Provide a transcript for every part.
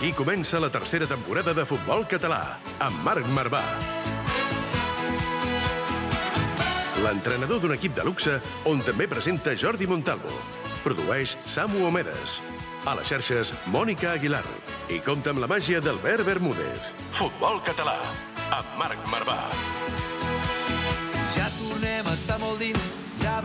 Aquí comença la tercera temporada de Futbol Català, amb Marc Marvà. L'entrenador d'un equip de luxe on també presenta Jordi Montalvo. Produeix Samu Omedes. A les xarxes, Mònica Aguilar. I compta amb la màgia d'Albert Bermúdez. Futbol Català, amb Marc Marvà. Ja tornem a estar molt dins, ja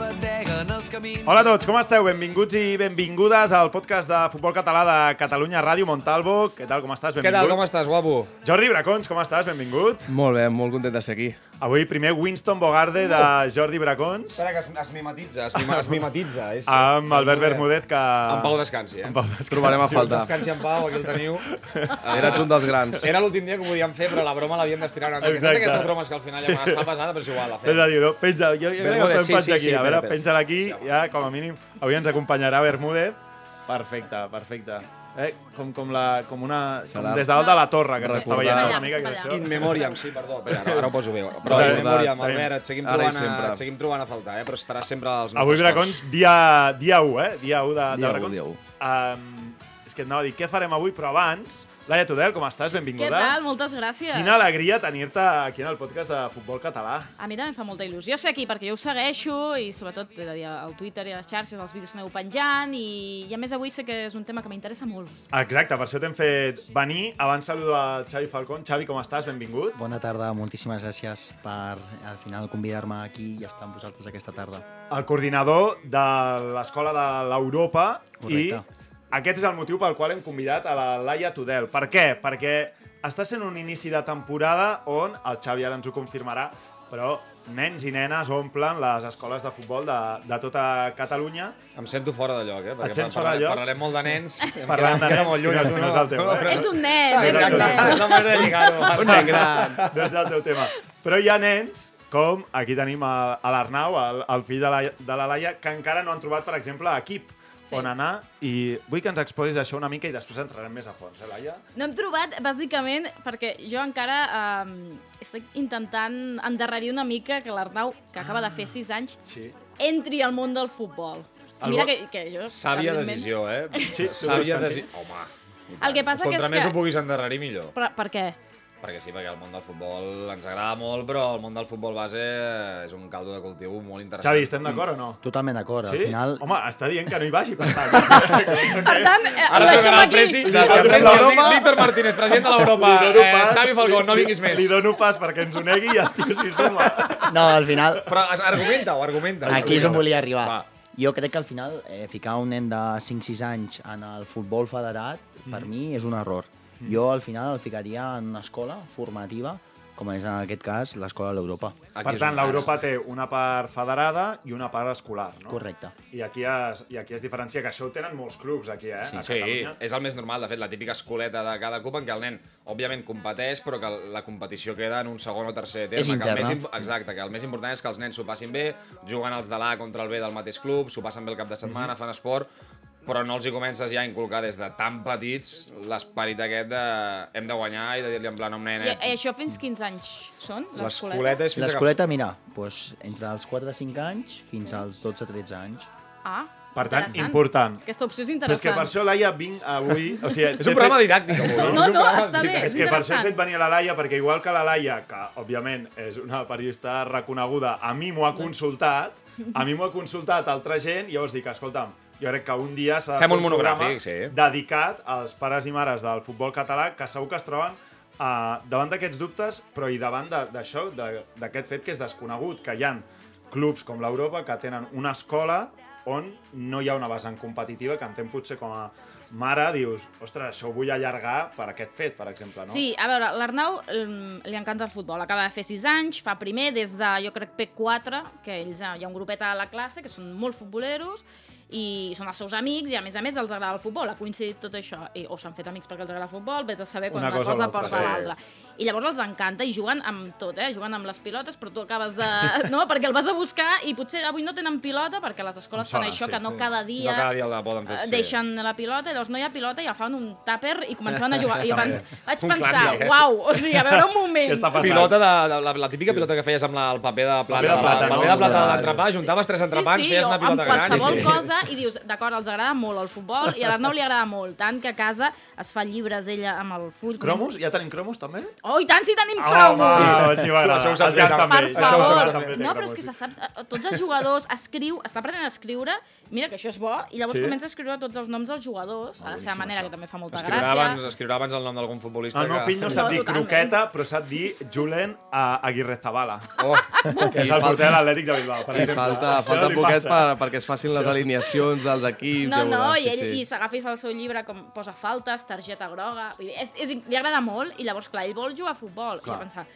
bateguen els camins. Hola a tots, com esteu? Benvinguts i benvingudes al podcast de Futbol Català de Catalunya Ràdio Montalvo. Què tal, com estàs? Què Benvingut. tal, com estàs, guapo? Jordi Bracons, com estàs? Benvingut. Molt bé, molt content de ser aquí. Avui primer Winston Bogarde de Jordi Bracons Espera, que es, es mimetitza, es, mima, es mimetitza. És, amb Albert Bermúdez, que... En Pau descansi, eh? En Pau descansi. Trobarem a faltar. Descansi en Pau, aquí el teniu. Eres un dels grans. Era l'últim dia que ho podíem fer, però la broma l'havíem d'estirar una mica. Exacte. Saps aquestes bromes que al final ja es fa pesada, però és igual, la És fem. a dir, no? Penja, jo, jo crec que podem sí, sí, aquí. sí, a veure, penja-la aquí, ja, com a mínim. Avui ens acompanyarà Bermúdez. Perfecte, perfecte. Eh, com, com, la, com una... Com des de dalt de la torre, que t'està veient una mica. Que això... In memoriam, sí, perdó. Espera, ara, ara ho poso bé. Però in memoriam, Albert, et seguim, trobant a, et seguim trobant a faltar, eh? però estarà sempre als nostres Avui, Bracons, dia, dia 1, eh? Dia 1 de, de Dia u, Bracons. dia u. Um, és que et anava a dir, què farem avui? Però abans, Laia Tudel, com estàs? Benvinguda. Què tal? Moltes gràcies. Quina alegria tenir-te aquí en el podcast de Futbol Català. A mi també em fa molta il·lusió ser aquí, perquè jo ho segueixo i sobretot al Twitter i a les xarxes, els vídeos que aneu penjant i, i a més avui sé que és un tema que m'interessa molt. Exacte, per això t'hem fet venir. Abans saludo a Xavi Falcón. Xavi, com estàs? Benvingut. Bona tarda, moltíssimes gràcies per al final convidar-me aquí i estar amb vosaltres aquesta tarda. El coordinador de l'Escola de l'Europa i. aquest és el motiu pel qual hem convidat a la Laia Tudel. Per què? Perquè està sent un inici de temporada on, el Xavi ara ens ho confirmarà, però nens i nenes omplen les escoles de futbol de, de tota Catalunya. Em sento fora de lloc, eh? Perquè sents fora de lloc? Parlarem molt de nens. Em Parlant queda- de nens, molt lluny, no, a tu, no és el teu, eh? Ets un nen, ets un Exacte, nen. és la manera de lligar-ho. Un nen gran. no és el teu tema. Però hi ha nens, com aquí tenim a, a l'Arnau, el, el fill de la, de la Laia, que encara no han trobat, per exemple, equip Sí. on anar. I vull que ens exposis això una mica i després entrarem més a fons, eh, Laia? No hem trobat, bàsicament, perquè jo encara um, estic intentant endarrerir una mica que l'Arnau, que acaba de fer 6 anys, Sí. entri al món del futbol. El Mira bo- que, que jo... Sàvia decisió, eh? Sí, Sàvia que sí? decisió. Home, El que passa que contra és més que... ho puguis endarrerir, millor. Per, per què? Perquè sí, perquè el món del futbol ens agrada molt, però el món del futbol base és un caldo de cultiu molt interessant. Xavi, estem d'acord o no? Totalment d'acord. Sí? Al final, Home, està dient que no hi vagi, per tant. per tant, eh, ho Ara deixem trucarà el aquí. presi, Víctor Martínez, president de l'Europa. Eh, Xavi Falcó, no vinguis més. Li dono pas perquè ens ho negui i el tio s'hi suma. no, al final, Però es- argumenta-ho, argumenta. aquí és on volia arribar. Va. Jo crec que al final eh, ficar un nen de 5-6 anys en el futbol federat, per Mm. mi és un error. Jo al final el ficaria en una escola formativa, com és en aquest cas l'escola de l'Europa. Per tant, l'Europa té una part federada i una part escolar, no? Correcte. I aquí, es, I aquí es diferencia, que això ho tenen molts clubs aquí, eh? Sí. a Sí, Catalunya. és el més normal, de fet, la típica escoleta de cada club en què el nen, òbviament, competeix, però que la competició queda en un segon o tercer terme. És que el interna. més, imp- exacte, que el més important és que els nens s'ho passin bé, juguen els de l'A contra el B del mateix club, s'ho passen bé el cap de setmana, Mhm. fan esport, però no els hi comences ja a inculcar des de tan petits l'esperit aquest de hem de guanyar i de dir-li en plan a un I, nenet i això fins 15 anys són, l'escoleta? l'escoleta és L'escoleta, mira, doncs, entre els 4-5 anys fins als 12-13 anys. Ah, Per tant, interessant. important. Aquesta opció és Però és interessant. que per això, Laia, vinc avui... O sigui, És un programa didàctic, avui. No, És no, programa està bé. didàctic. És que per això he interessant. fet venir a la Laia, perquè igual que la Laia, que òbviament és una periodista reconeguda, a mi m'ho ha consultat, a mi m'ho ha consultat altra gent, i llavors dic, escolta'm, jo crec que un dia s'ha de Fem fer un monogràfic, sí. dedicat als pares i mares del futbol català, que segur que es troben uh, davant d'aquests dubtes, però i davant de- d'això, d'aquest fet que és desconegut, que hi han clubs com l'Europa que tenen una escola on no hi ha una vessant competitiva que entenc potser com a mare dius, ostres, això ho vull allargar per aquest fet, per exemple, no? Sí, a veure, l'Arnau mm, li encanta el futbol. Acaba de fer 6 anys, fa primer des de, jo crec, P4, que ells, ah, hi ha un grupet a la classe que són molt futboleros, i són els seus amics i a més a més els agrada el futbol, ha coincidit tot això. I, o s'han fet amics perquè els agrada el futbol, vés a saber quan Una cosa cosa porta sí. l'altra. I llavors els encanta i juguen amb tot, eh? Juguen amb les pilotes, però tu acabes de... No? perquè el vas a buscar i potser avui no tenen pilota perquè les escoles fan Solen, això, sí, que no sí. cada dia, No cada dia la poden fer, sí. deixen la pilota, i llavors no hi ha pilota i agafan un tàper i començaven a jugar. I jo van, vaig Un pensar, clàssic, eh? uau, o sigui, a veure un moment. Pilota de, de, la, la típica pilota que feies amb la, el paper de plata, Paper de plata, el no? paper de plata de Sí. l'entrepà, juntaves tres entrepans, sí, sí, feies una pilota gran. qualsevol sí, sí. cosa i dius, d'acord, els agrada molt el futbol i a l'Arnau li agrada molt, tant que a casa es fa llibres ella amb el full. Cromos? Ja tenim cromos, també? Oh, i tant si tenim Home, cromos! sí, m'agrada. Això ho saps fer, també. Per Això ho favor. també, té No, però és que se sap, eh, tots els jugadors escriu, està aprenent a escriure, mira que això és bo, i llavors Sí? comença a escriure tots els noms dels jugadors, a la seva manera, que també fa molta Escriurà abans, gràcia. escriurà abans el nom d'algun futbolista. El meu que... fill no sap No, dir croqueta, però sap dir Julen a Aguirre Zabala, Oh, que és el porter de l'Atlètic de Bilbao, per I falta, Això falta poquet per, perquè es facin les alineacions dels equips. No, ja no, veuràs, i ell sí, i sí. s'agafa i fa el seu llibre com posa faltes, targeta groga... Vull dir, és, és, li agrada molt i llavors, clar, ell vol jugar a futbol. Clar. I jo pensava,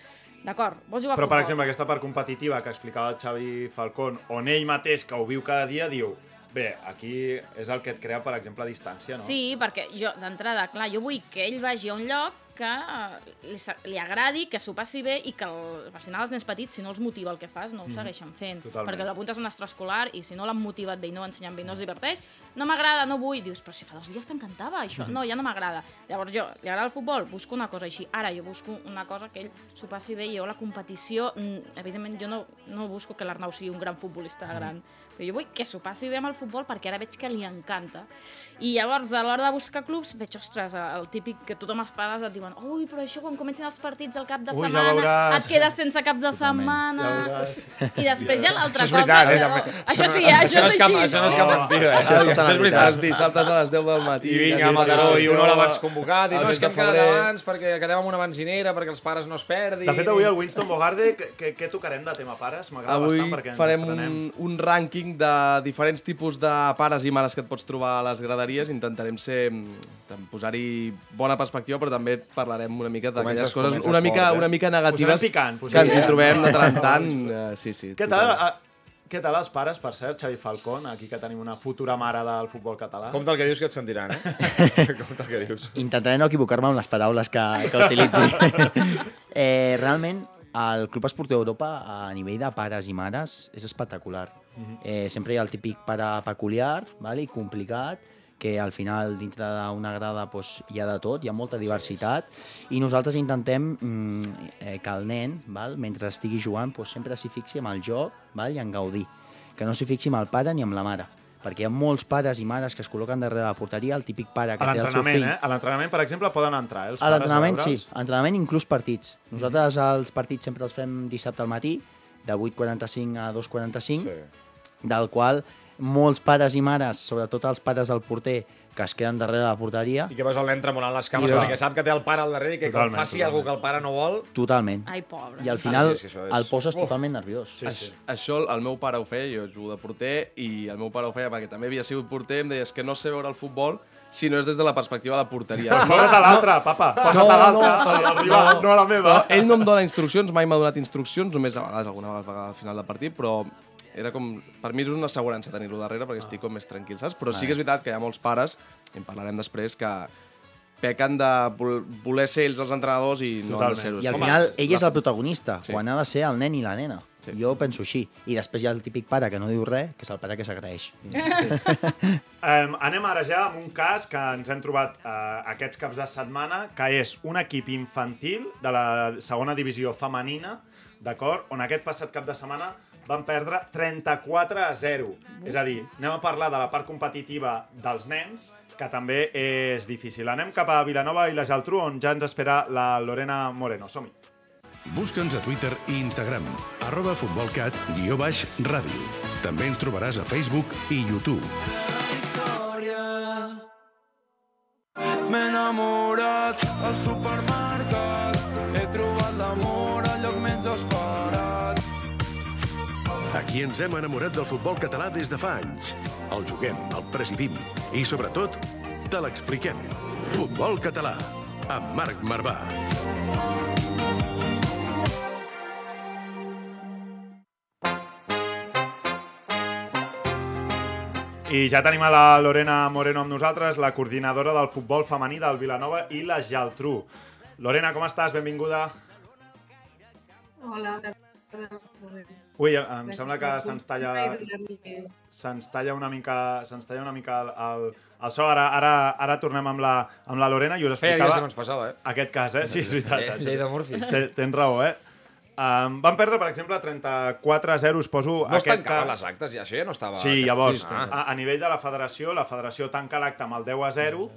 d'acord, vols jugar a Però, futbol? per exemple, aquesta part competitiva que explicava el Xavi Falcón, on ell mateix, que ho viu cada dia, diu bé, aquí és el que et crea, per exemple, distància, no? Sí, perquè jo, d'entrada, clar, jo vull que ell vagi a un lloc que li, li agradi, que s'ho passi bé i que el, al final els nens petits, si no els motiva el que fas, no ho segueixen fent. totalment. Perquè l'apuntes a un extraescolar i si no l'han motivat bé i no l'ensenyen bé i no es diverteix, no m'agrada, no vull. Dius, però si fa dos dies t'encantava això. No, ja no m'agrada. Llavors jo, li agrada el futbol, busco una cosa així. Ara jo busco una cosa que ell s'ho passi bé i jo la competició, mm, evidentment jo no, no busco que l'Arnau sigui un gran futbolista gran, però jo vull que s'ho passi bé amb el futbol perquè ara veig que li encanta. I llavors, a l'hora de buscar clubs, veig, ostres, el típic que tothom els pares et diuen ui, però això quan comencin els partits al cap de Ui, ja setmana, veuràs." et quedes sense caps de Totalment. setmana... Ja. I després hi ha l'altra Això és cosa... veritat, eh? però- Això sí, eh? això, no és és cap, així. això no és cap mentida, eh? això, és, això és veritat. Els dissabtes a les 10 del matí. I vinga, sí, a sí, Mataró, sí, i una hora abans convocat, i El no, és que de hem quedat abans perquè quedem amb una benzinera, perquè els pares no es perdin... De fet, avui al Winston Bogarde, què- tocarem de tema pares? M'agrada Avui bastant perquè ens farem estrenem. un, un rànquing de diferents tipus de pares i mares que et pots trobar a les graderies. Intentarem ser mm, posar-hi bona perspectiva, però també parlarem una mica d'aquelles coses una mica, fort, eh? una mica negatives picant, que ens hi trobem de tant en tant. Eh, sí, sí. Què tal, totalment. a, què tal els pares, per cert, Xavi Falcón, aquí que tenim una futura mare del futbol català? Compte el que dius que et sentiran, eh? Compte el que dius. Intentaré no equivocar-me amb les paraules que, que utilitzi. eh, realment, el Club Esportiu Europa, a nivell de pares i mares, és espectacular. Eh, sempre hi ha el típic pare peculiar vale, i complicat, que al final dintre d'una grada doncs, hi ha de tot, hi ha molta diversitat, i nosaltres intentem mm, eh, que el nen, val, mentre estigui jugant, doncs, sempre s'hi fixi amb el joc val, i en gaudir, que no s'hi fixi amb el pare ni amb la mare perquè hi ha molts pares i mares que es col·loquen darrere la porteria, el típic pare que té el seu fill... eh? A l'entrenament, per exemple, poden entrar, eh? Els A l'entrenament, sí. A l'entrenament, inclús partits. Nosaltres els partits sempre els fem dissabte al matí, de 8.45 a 2.45, Sí. Del qual molts pares i mares, sobretot els pares del porter, que es queden darrere la porteria, I que veus el nen tremolant les cames veus- perquè sap que té el pare al darrere i que quan faci totalment. alguna que el pare no vol... totalment. Ai, pobre. I al final sí, sí, això és- el poses Oh. totalment nerviós. Sí, sí. Això el meu pare ho feia, jo jugo de porter, i el meu pare ho feia perquè també havia sigut porter, em deia "És que no sé veure el futbol si no és des de la perspectiva de la porteria. Posa't a l'altra, papa. Posa't No, a l'altra, no, rival, no. no a la meva. Però ell no em dona instruccions, mai m'ha donat instruccions, només a vegades, alguna vegada al final del partit, però era com, per mi és una assegurança tenir-lo darrere perquè estic com més tranquil, saps? Però sí que és veritat que hi ha molts pares, i en parlarem després, que pequen de vol- voler ser ells els entrenadors i no han de Totalment. ser-ho. I al Home, final ell és la- el protagonista, Sí. quan ha de ser el nen i la nena. Sí. Jo penso així. I després hi ha el típic pare que no diu res, que és el pare que s'agraeix. Um, anem ara ja amb un cas que ens hem trobat uh, aquests caps de setmana, que és un equip infantil de la segona divisió femenina, d'acord? On aquest passat cap de setmana van perdre 34 a 0. És a dir, anem a parlar de la part competitiva dels nens, que també és difícil. Anem cap a Vilanova i la Geltrú, on ja ens espera la Lorena Moreno. Som-hi. Busca'ns a Twitter i Instagram, arroba futbolcat, guió baix, ràdio. També ens trobaràs a Facebook i YouTube. M'he enamorat al supermercat. Aquí ens hem enamorat del futbol català des de fa anys. El juguem, el presidim i, sobretot, te l'expliquem. Futbol català, amb Marc Marvà. I ja tenim a la Lorena Moreno amb nosaltres, la coordinadora del futbol femení del Vilanova i la Geltrú. Lorena, com estàs? Benvinguda. Hola. Ui, em sembla que se'ns talla, se'ns talla una mica, se'ns talla una mica el, el, el so. Ara, ara, ara tornem amb la, amb la Lorena i us Feia dies explicava que no ens passava, eh? aquest cas, eh? Sí, és veritat. Eh, llei de Murphy. Tens raó, eh? Um, van perdre, per exemple, 34-0, us poso No es tancaven cas. les actes, i això ja no estava... Sí, llavors, Ah. a, a nivell de la federació, la federació tanca l'acte amb el 10 a 0,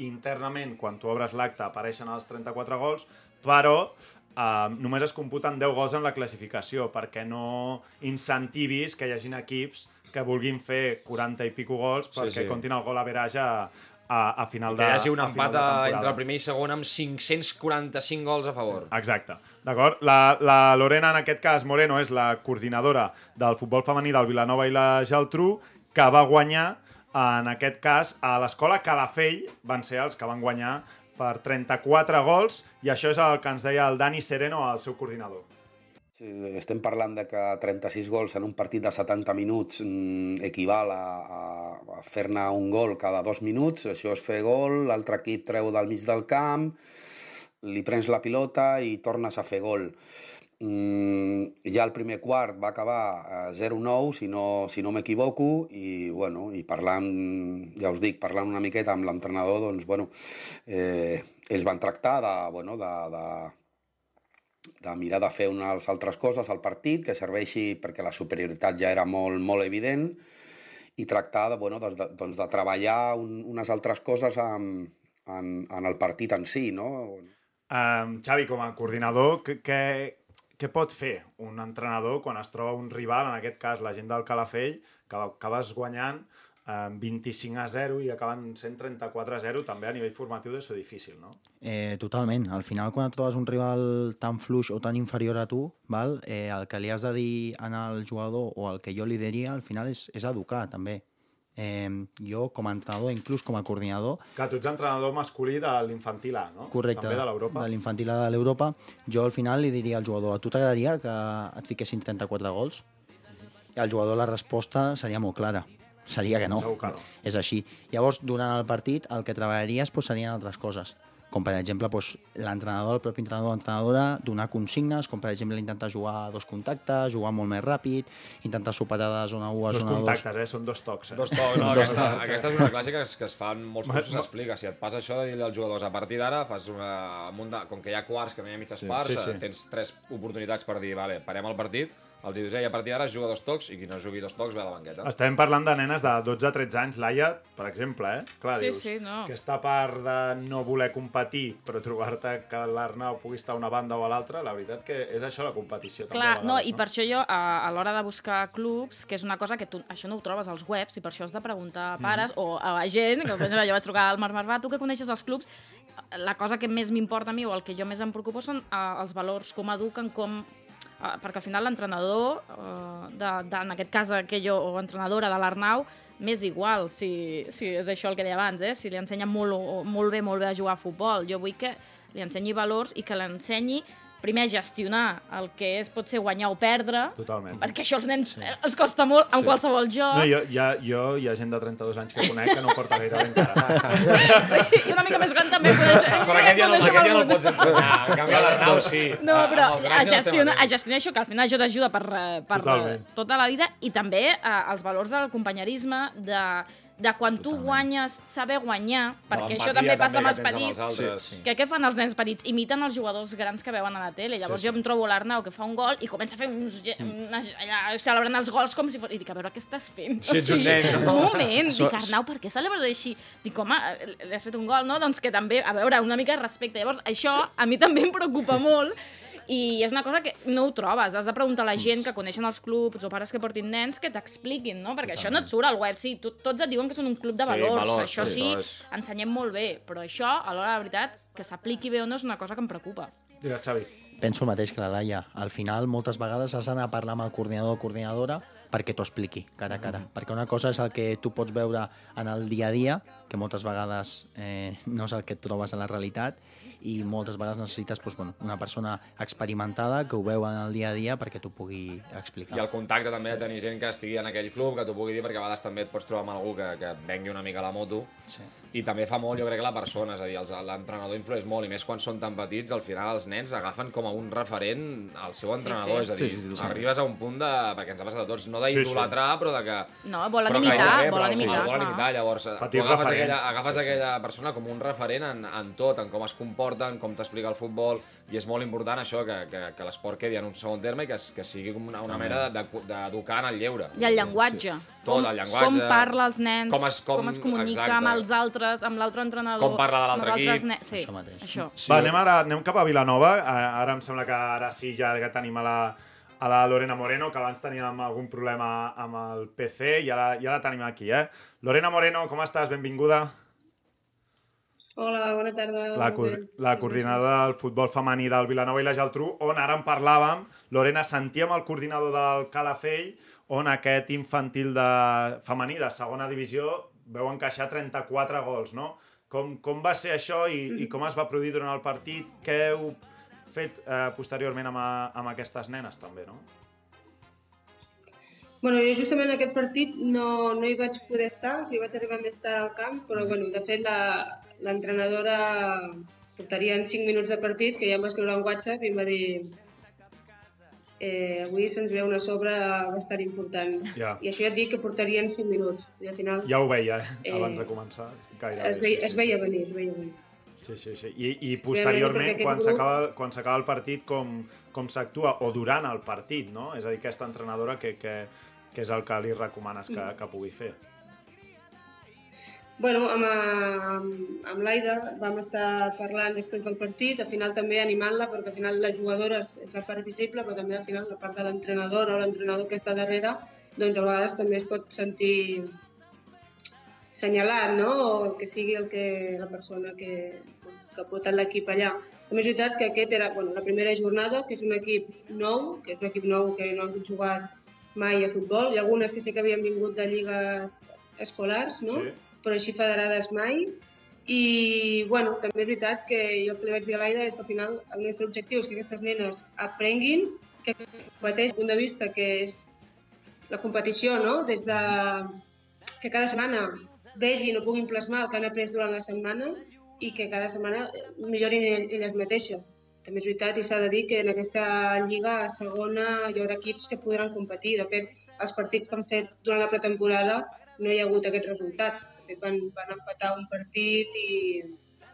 internament, quan tu obres l'acte, apareixen els 34 gols, però eh, només es computen 10 gols en la classificació, perquè no incentivis que hi hagin equips que vulguin fer 40 i pico gols Sí, perquè sí. comptin el gol a verage a, a, final Que de hi hagi un empat entre el primer i segon amb 545 gols a favor. Exacte. D'acord? La, la Lorena, en aquest cas, Moreno, és la coordinadora del futbol femení del Vilanova i la Geltrú, que va guanyar, en aquest cas, a l'escola Calafell, van ser els que van guanyar per 34 gols, i això és el que ens deia el Dani Sereno, el seu coordinador. Sí, estem parlant de que 36 gols en un partit de 70 minuts mm, equival a, a, a fer-ne un gol cada dos minuts, això és fer gol, l'altre equip treu del mig del camp, li prens la pilota i tornes a fer gol. Mm, ja el primer quart va acabar a 0-9, si no, si no m'equivoco, i, bueno, i parlant, ja us dic, parlant una miqueta amb l'entrenador, doncs, bueno, eh, ells van tractar de, bueno, de, de, de mirar de fer unes altres coses al partit que serveixi perquè la superioritat ja era molt, molt evident i tractar de, bueno, doncs de, doncs de treballar un, unes altres coses en, en, en el partit en si, no? Um, Xavi, com a coordinador, què, què, pot fer un entrenador quan es troba un rival, en aquest cas la gent del Calafell, que acabes guanyant um, 25 a 0 i acaben sent 34 a 0, també a nivell formatiu deu ser difícil, no? Eh, totalment. Al final, quan et trobes un rival tan fluix o tan inferior a tu, val? Eh, el que li has de dir al jugador o el que jo li diria, al final és, és educar, també. Eh, jo, com a entrenador, inclús com a coordinador, Que tu ets entrenador masculí de l'infantil A, no? correcte, També de l'Europa. de l'infantil A de l'Europa, jo al final li diria al jugador, a tu t'agradaria que et fiquessin 34 gols? I al jugador la resposta seria molt clara. Seria que no. Segur que no. És així. Llavors, durant el partit, el que treballaries doncs, serien altres coses. Com, per exemple, doncs, l'entrenador, el propi entrenador o entrenadora, donar consignes, com, per exemple, intentar jugar a dos contactes, jugar molt més ràpid, intentar superar de zona 1 a Dos zona 2. contactes, eh? Són dos tocs. Eh? Dos tocs, no, Dos aquesta, tocs. aquesta és una clàssica que es, que es fan molts cursos, s'explica. Si et passa això de dir als jugadors a partir d'ara, fas una, amb un de, com que hi ha quarts, que no hi ha mitges Sí, parts, sí, sí. tens tres oportunitats per dir, vale, parem el partit, els dius, ei, a partir d'ara es juga dos tocs i qui no jugui dos tocs ve a la banqueta. Estem parlant de nenes de 12-13 anys. Laia, per exemple, eh? Clar, Sí, dius, sí, no. aquesta part de no voler competir, però trobar-te que l'Arnau pugui estar a una banda o a l'altra, la veritat que és això la competició. també, Clar, no, vegades, i per això jo, a, a l'hora de buscar clubs, que és una cosa que tu, això no ho trobes als webs, i per això has de preguntar a pares o a la gent, que per exemple jo vaig trucar al Marc Marvà, tu que coneixes els clubs, la cosa que més m'importa a mi o el que jo més em preocupo són uh, els valors, com eduquen, com... Uh, perquè al final l'entrenador, uh, de, de, en aquest cas que jo, o entrenadora de l'Arnau, m'és igual si, si és això el que deia abans, eh? si li ensenya molt, molt bé, molt bé a jugar a futbol. Jo vull que li ensenyi valors i que l'ensenyi primer a gestionar el que és pot ser guanyar o perdre, Totalment. perquè això als nens sí. els costa molt en Sí. qualsevol joc. No, jo, ja, jo hi ha gent de 32 anys que conec que no porta gaire bé encara. I una mica més gran també poder ser. Però aquest ja no, aquest ja no el pots ensenyar. En canvi, l'Arnau sí. No, però a gestionar, a gestionar això, que al final això t'ajuda per, eh, per eh, Totalment. tota la vida, i també eh, els valors del companyerisme, de, de quan tu guanyes, saber guanyar, perquè això també passa amb també els que tens amb petits. els altres. Sí, sí. Que què fan els nens petits? Imiten els jugadors grans que veuen a la tele. Llavors Sí, sí. jo em trobo l'Arnau que fa un gol i comença a fer uns... Unes, allà, celebrant els gols com si fos... I dic, a veure què estàs fent? Si ets un nen, no? Un moment, dic, Arnau, per què celebres així? Dic, home, li has fet un gol, no? Doncs que també, a veure, una mica de respecte. Llavors, això a mi també em preocupa molt i és una cosa que no ho trobes. Has de preguntar a la gent que coneixen els clubs o pares que portin nens que t'expliquin, no? Perquè això no et surt al web. Sí, to- tots et diuen que són un club de Sí, valors. valors, això sí, és- ensenyem molt bé. Però això, a l'hora de la veritat, que s'apliqui bé o no és una cosa que em preocupa. Digues, Xavi. Penso el mateix que la Laia. Al final, moltes vegades has d'anar a parlar amb el coordinador o coordinadora perquè t'ho expliqui cara a cara. Perquè una cosa és el que tu pots veure en el dia a dia, que moltes vegades eh, no és el que et trobes a la realitat, i moltes vegades necessites doncs, bueno, una persona experimentada que ho veu en el dia a dia perquè t'ho pugui explicar. I el contacte també de tenir gent que estigui en aquell club, que t'ho pugui dir, perquè a vegades també et pots trobar amb algú que, que et vengui una mica la moto. Sí. I també fa molt, jo crec, la persona, és a dir, l'entrenador influeix molt, i més quan són tan petits, al final els nens agafen com a un referent al seu entrenador, sí. és a dir, Sí, sí, totalment. arribes a un punt de, perquè ens ha passat a tots, no d'idolatrar, però de que... No, volen però que imitar, gairebé, volen però, sí, imitar, volen imitar, llavors tu agafes, aquella, agafes Sí, sí. aquella persona com un referent en, en tot, en com es comporta, en com t'explica el futbol, i és molt important això, que, que, que l'esport quedi en un segon terme i que, es- que sigui com una, una mena de- de- d'educar en el lleure. I el llenguatge. Tot, com, el llenguatge. Com parla els nens, Com es- com- com es comunica exacte. amb els altres, amb l'altre entrenador. Com parla de l'altre amb els altres equip. ne- Sí, Això mateix. Això. Va, anem ara anem cap a Vilanova. Eh, Ara em sembla que ara sí ja que tenim a la, a la Lorena Moreno, que abans teníem algun problema amb el PC i ara, ja la tenim aquí, eh? Lorena Moreno, com estàs? Benvinguda. Hola, bona tarda. La, co la coordinadora del futbol femení del Vilanova i la Geltrú, on ara en parlàvem. Lorena, sentíem el coordinador del Calafell, on aquest infantil de femení de segona divisió veu encaixar 34 gols, no? Com, com va ser això i, i com es va produir durant el partit? Què heu fet eh, posteriorment amb, a, amb aquestes nenes, també, no? Bueno, jo justament en aquest partit no, no hi vaig poder estar, o sigui, vaig arribar més tard al camp, però bueno, de fet la- l'entrenadora portarien 5 minuts de partit, que ja em va escriure en WhatsApp i em va dir eh, avui se'ns ve una sobre bastant important. Ja. I això ja et dic que portarien 5 minuts. I al final Ja ho veia, eh? Eh, abans de començar. Gairebé, es, veia, es veia venir, es veia venir. Sí, sí, sí. I, i posteriorment, quan s'acaba quan s'acaba el partit, com, com s'actua? O durant el partit, no? És a dir, aquesta entrenadora, que, que, que és el que li recomanes que, que pugui fer? Bueno, amb, amb, amb l'Aida vam estar parlant després del partit, al final també animant-la, perquè al final les jugadores és la part visible, però també al final la part de l'entrenador o l'entrenador que està darrere, doncs a vegades també es pot sentir senyalat, no? O que sigui el que, la persona que, que portat l'equip allà. També és veritat que aquest era bueno, la primera jornada, que és un equip nou, que és un equip nou que no han jugat mai a futbol. Hi ha algunes que sí que havien vingut de lligues escolars, no? Sí. Però així federades mai. I, bueno, també és veritat que jo el que li vaig dir a l'Aida és que al final el nostre objectiu és que aquestes nenes aprenguin, que competeix punt de vista que és la competició, no? Des de que cada setmana vegin o puguin plasmar el que han après durant la setmana i que cada setmana millorin ell- elles mateixes. També és veritat i s'ha de dir que en aquesta lliga segona hi haurà equips que podran competir. De fet, els partits que han fet durant la pretemporada no hi ha hagut aquests resultats. Fet, van, van empatar un partit i,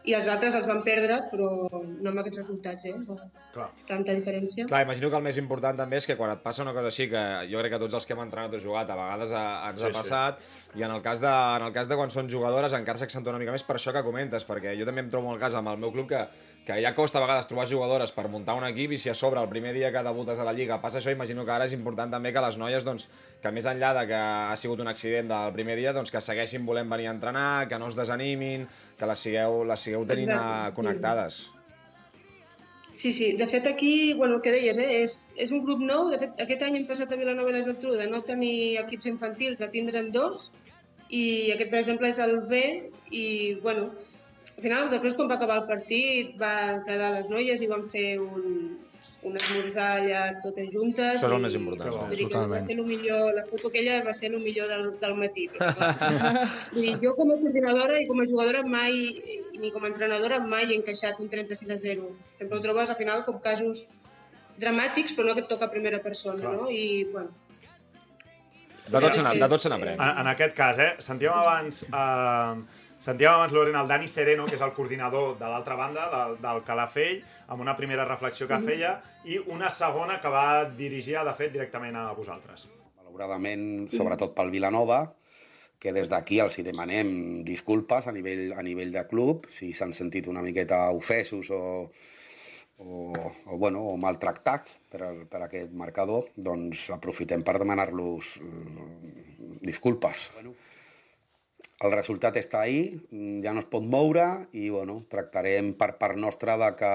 i els altres els van perdre, però no amb aquests resultats, eh? De Clar. tanta diferència. Clar, imagino que el més important també és que quan et passa una cosa així, que jo crec que tots els que hem entrenat o jugat a vegades a, ens Sí, ha sí. passat, i en el, cas de, en el cas de quan són jugadores encara s'accentua una mica més per això que comentes, perquè jo també em trobo el cas amb el meu club que, que ja costa a vegades trobar jugadores per muntar un equip i si a sobre el primer dia que debutes a la Lliga passa això, imagino que ara és important també que les noies, doncs, que més enllà de que ha sigut un accident del primer dia, doncs que segueixin volent venir a entrenar, que no es desanimin, que les sigueu, les sigueu tenint Exacte. connectades. Sí, sí. De fet, aquí, bueno, el que deies, eh, és, és un grup nou. De fet, aquest any hem passat a Vilanova i la Geltrú de no tenir equips infantils a tindre'n dos. I aquest, per exemple, és el B. I, bueno, al final, després, quan va acabar el partit, van quedar les noies i van fer un, un esmorzar allà totes juntes. Això és el i- més important. Bo. Vull dir que va ser el millor, la foto aquella va ser el millor del, del matí. Però, vull dir, jo com a coordinadora i com a jugadora mai, ni com a entrenadora mai he encaixat un 36 a 0. Sempre ho trobes al final com casos dramàtics, però no que et toca a primera persona, Clar. no? I, bueno, de tot se n'aprèn. En, en aquest cas, eh, sentíem abans... Eh, sentíem abans, Lorena, el Dani Sereno, que és el coordinador de l'altra banda, del, del Calafell, amb una primera reflexió que feia, i una segona que va dirigir, de fet, directament a vosaltres. malauradament, sobretot pel Vilanova, que des d'aquí els hi demanem disculpes a nivell, a nivell de club, si s'han sentit una miqueta ofesos o, o, o, bueno, o maltractats per, per aquest marcador, doncs aprofitem per demanar-los eh, disculpes. Bueno, el resultat està ahí, ja no es pot moure i bueno, tractarem per part nostra de que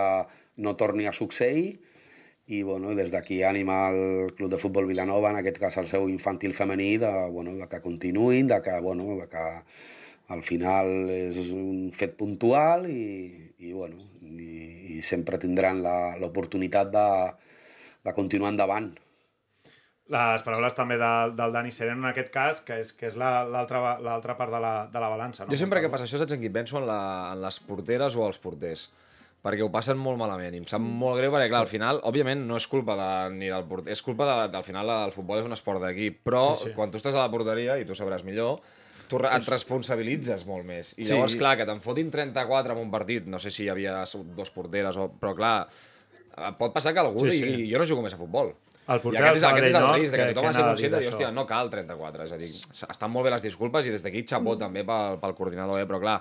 no torni a succeir i bueno, des d'aquí anima el Club de Futbol Vilanova, en aquest cas el seu infantil femení, de, bueno, de que continuïn, de que, bueno, de que al final és un fet puntual i, i, bueno, i, i sempre tindran l'oportunitat de, de continuar endavant. Les paraules també del, del Dani Sereno en aquest cas, que és, que és la- l'altra l'altra part de la, de la balança. No? Jo sempre que passa això saps en qui penso? En, la, en les porteres o els porters perquè ho passen molt malament i em sap molt greu perquè, clar, al final, òbviament, no és culpa de, ni del porter, és culpa de, del final el futbol és un esport d'equip, però Sí, sí. quan tu estàs a la porteria, i tu sabràs millor, tu et responsabilitzes molt més. I Sí. llavors, clar, que te'n fotin 34 en un partit, no sé si hi havia dos porteres, o... però clar, eh, pot passar que algú Sí, sí, sí. digui jo no jugo més a futbol. El I aquest és, aquest és el risc, de que, que- tothom que ha a conscient de dir hòstia, no cal 34. És a dir, estan molt bé les disculpes i des d'aquí xapó també pel, pel coordinador, eh? però clar,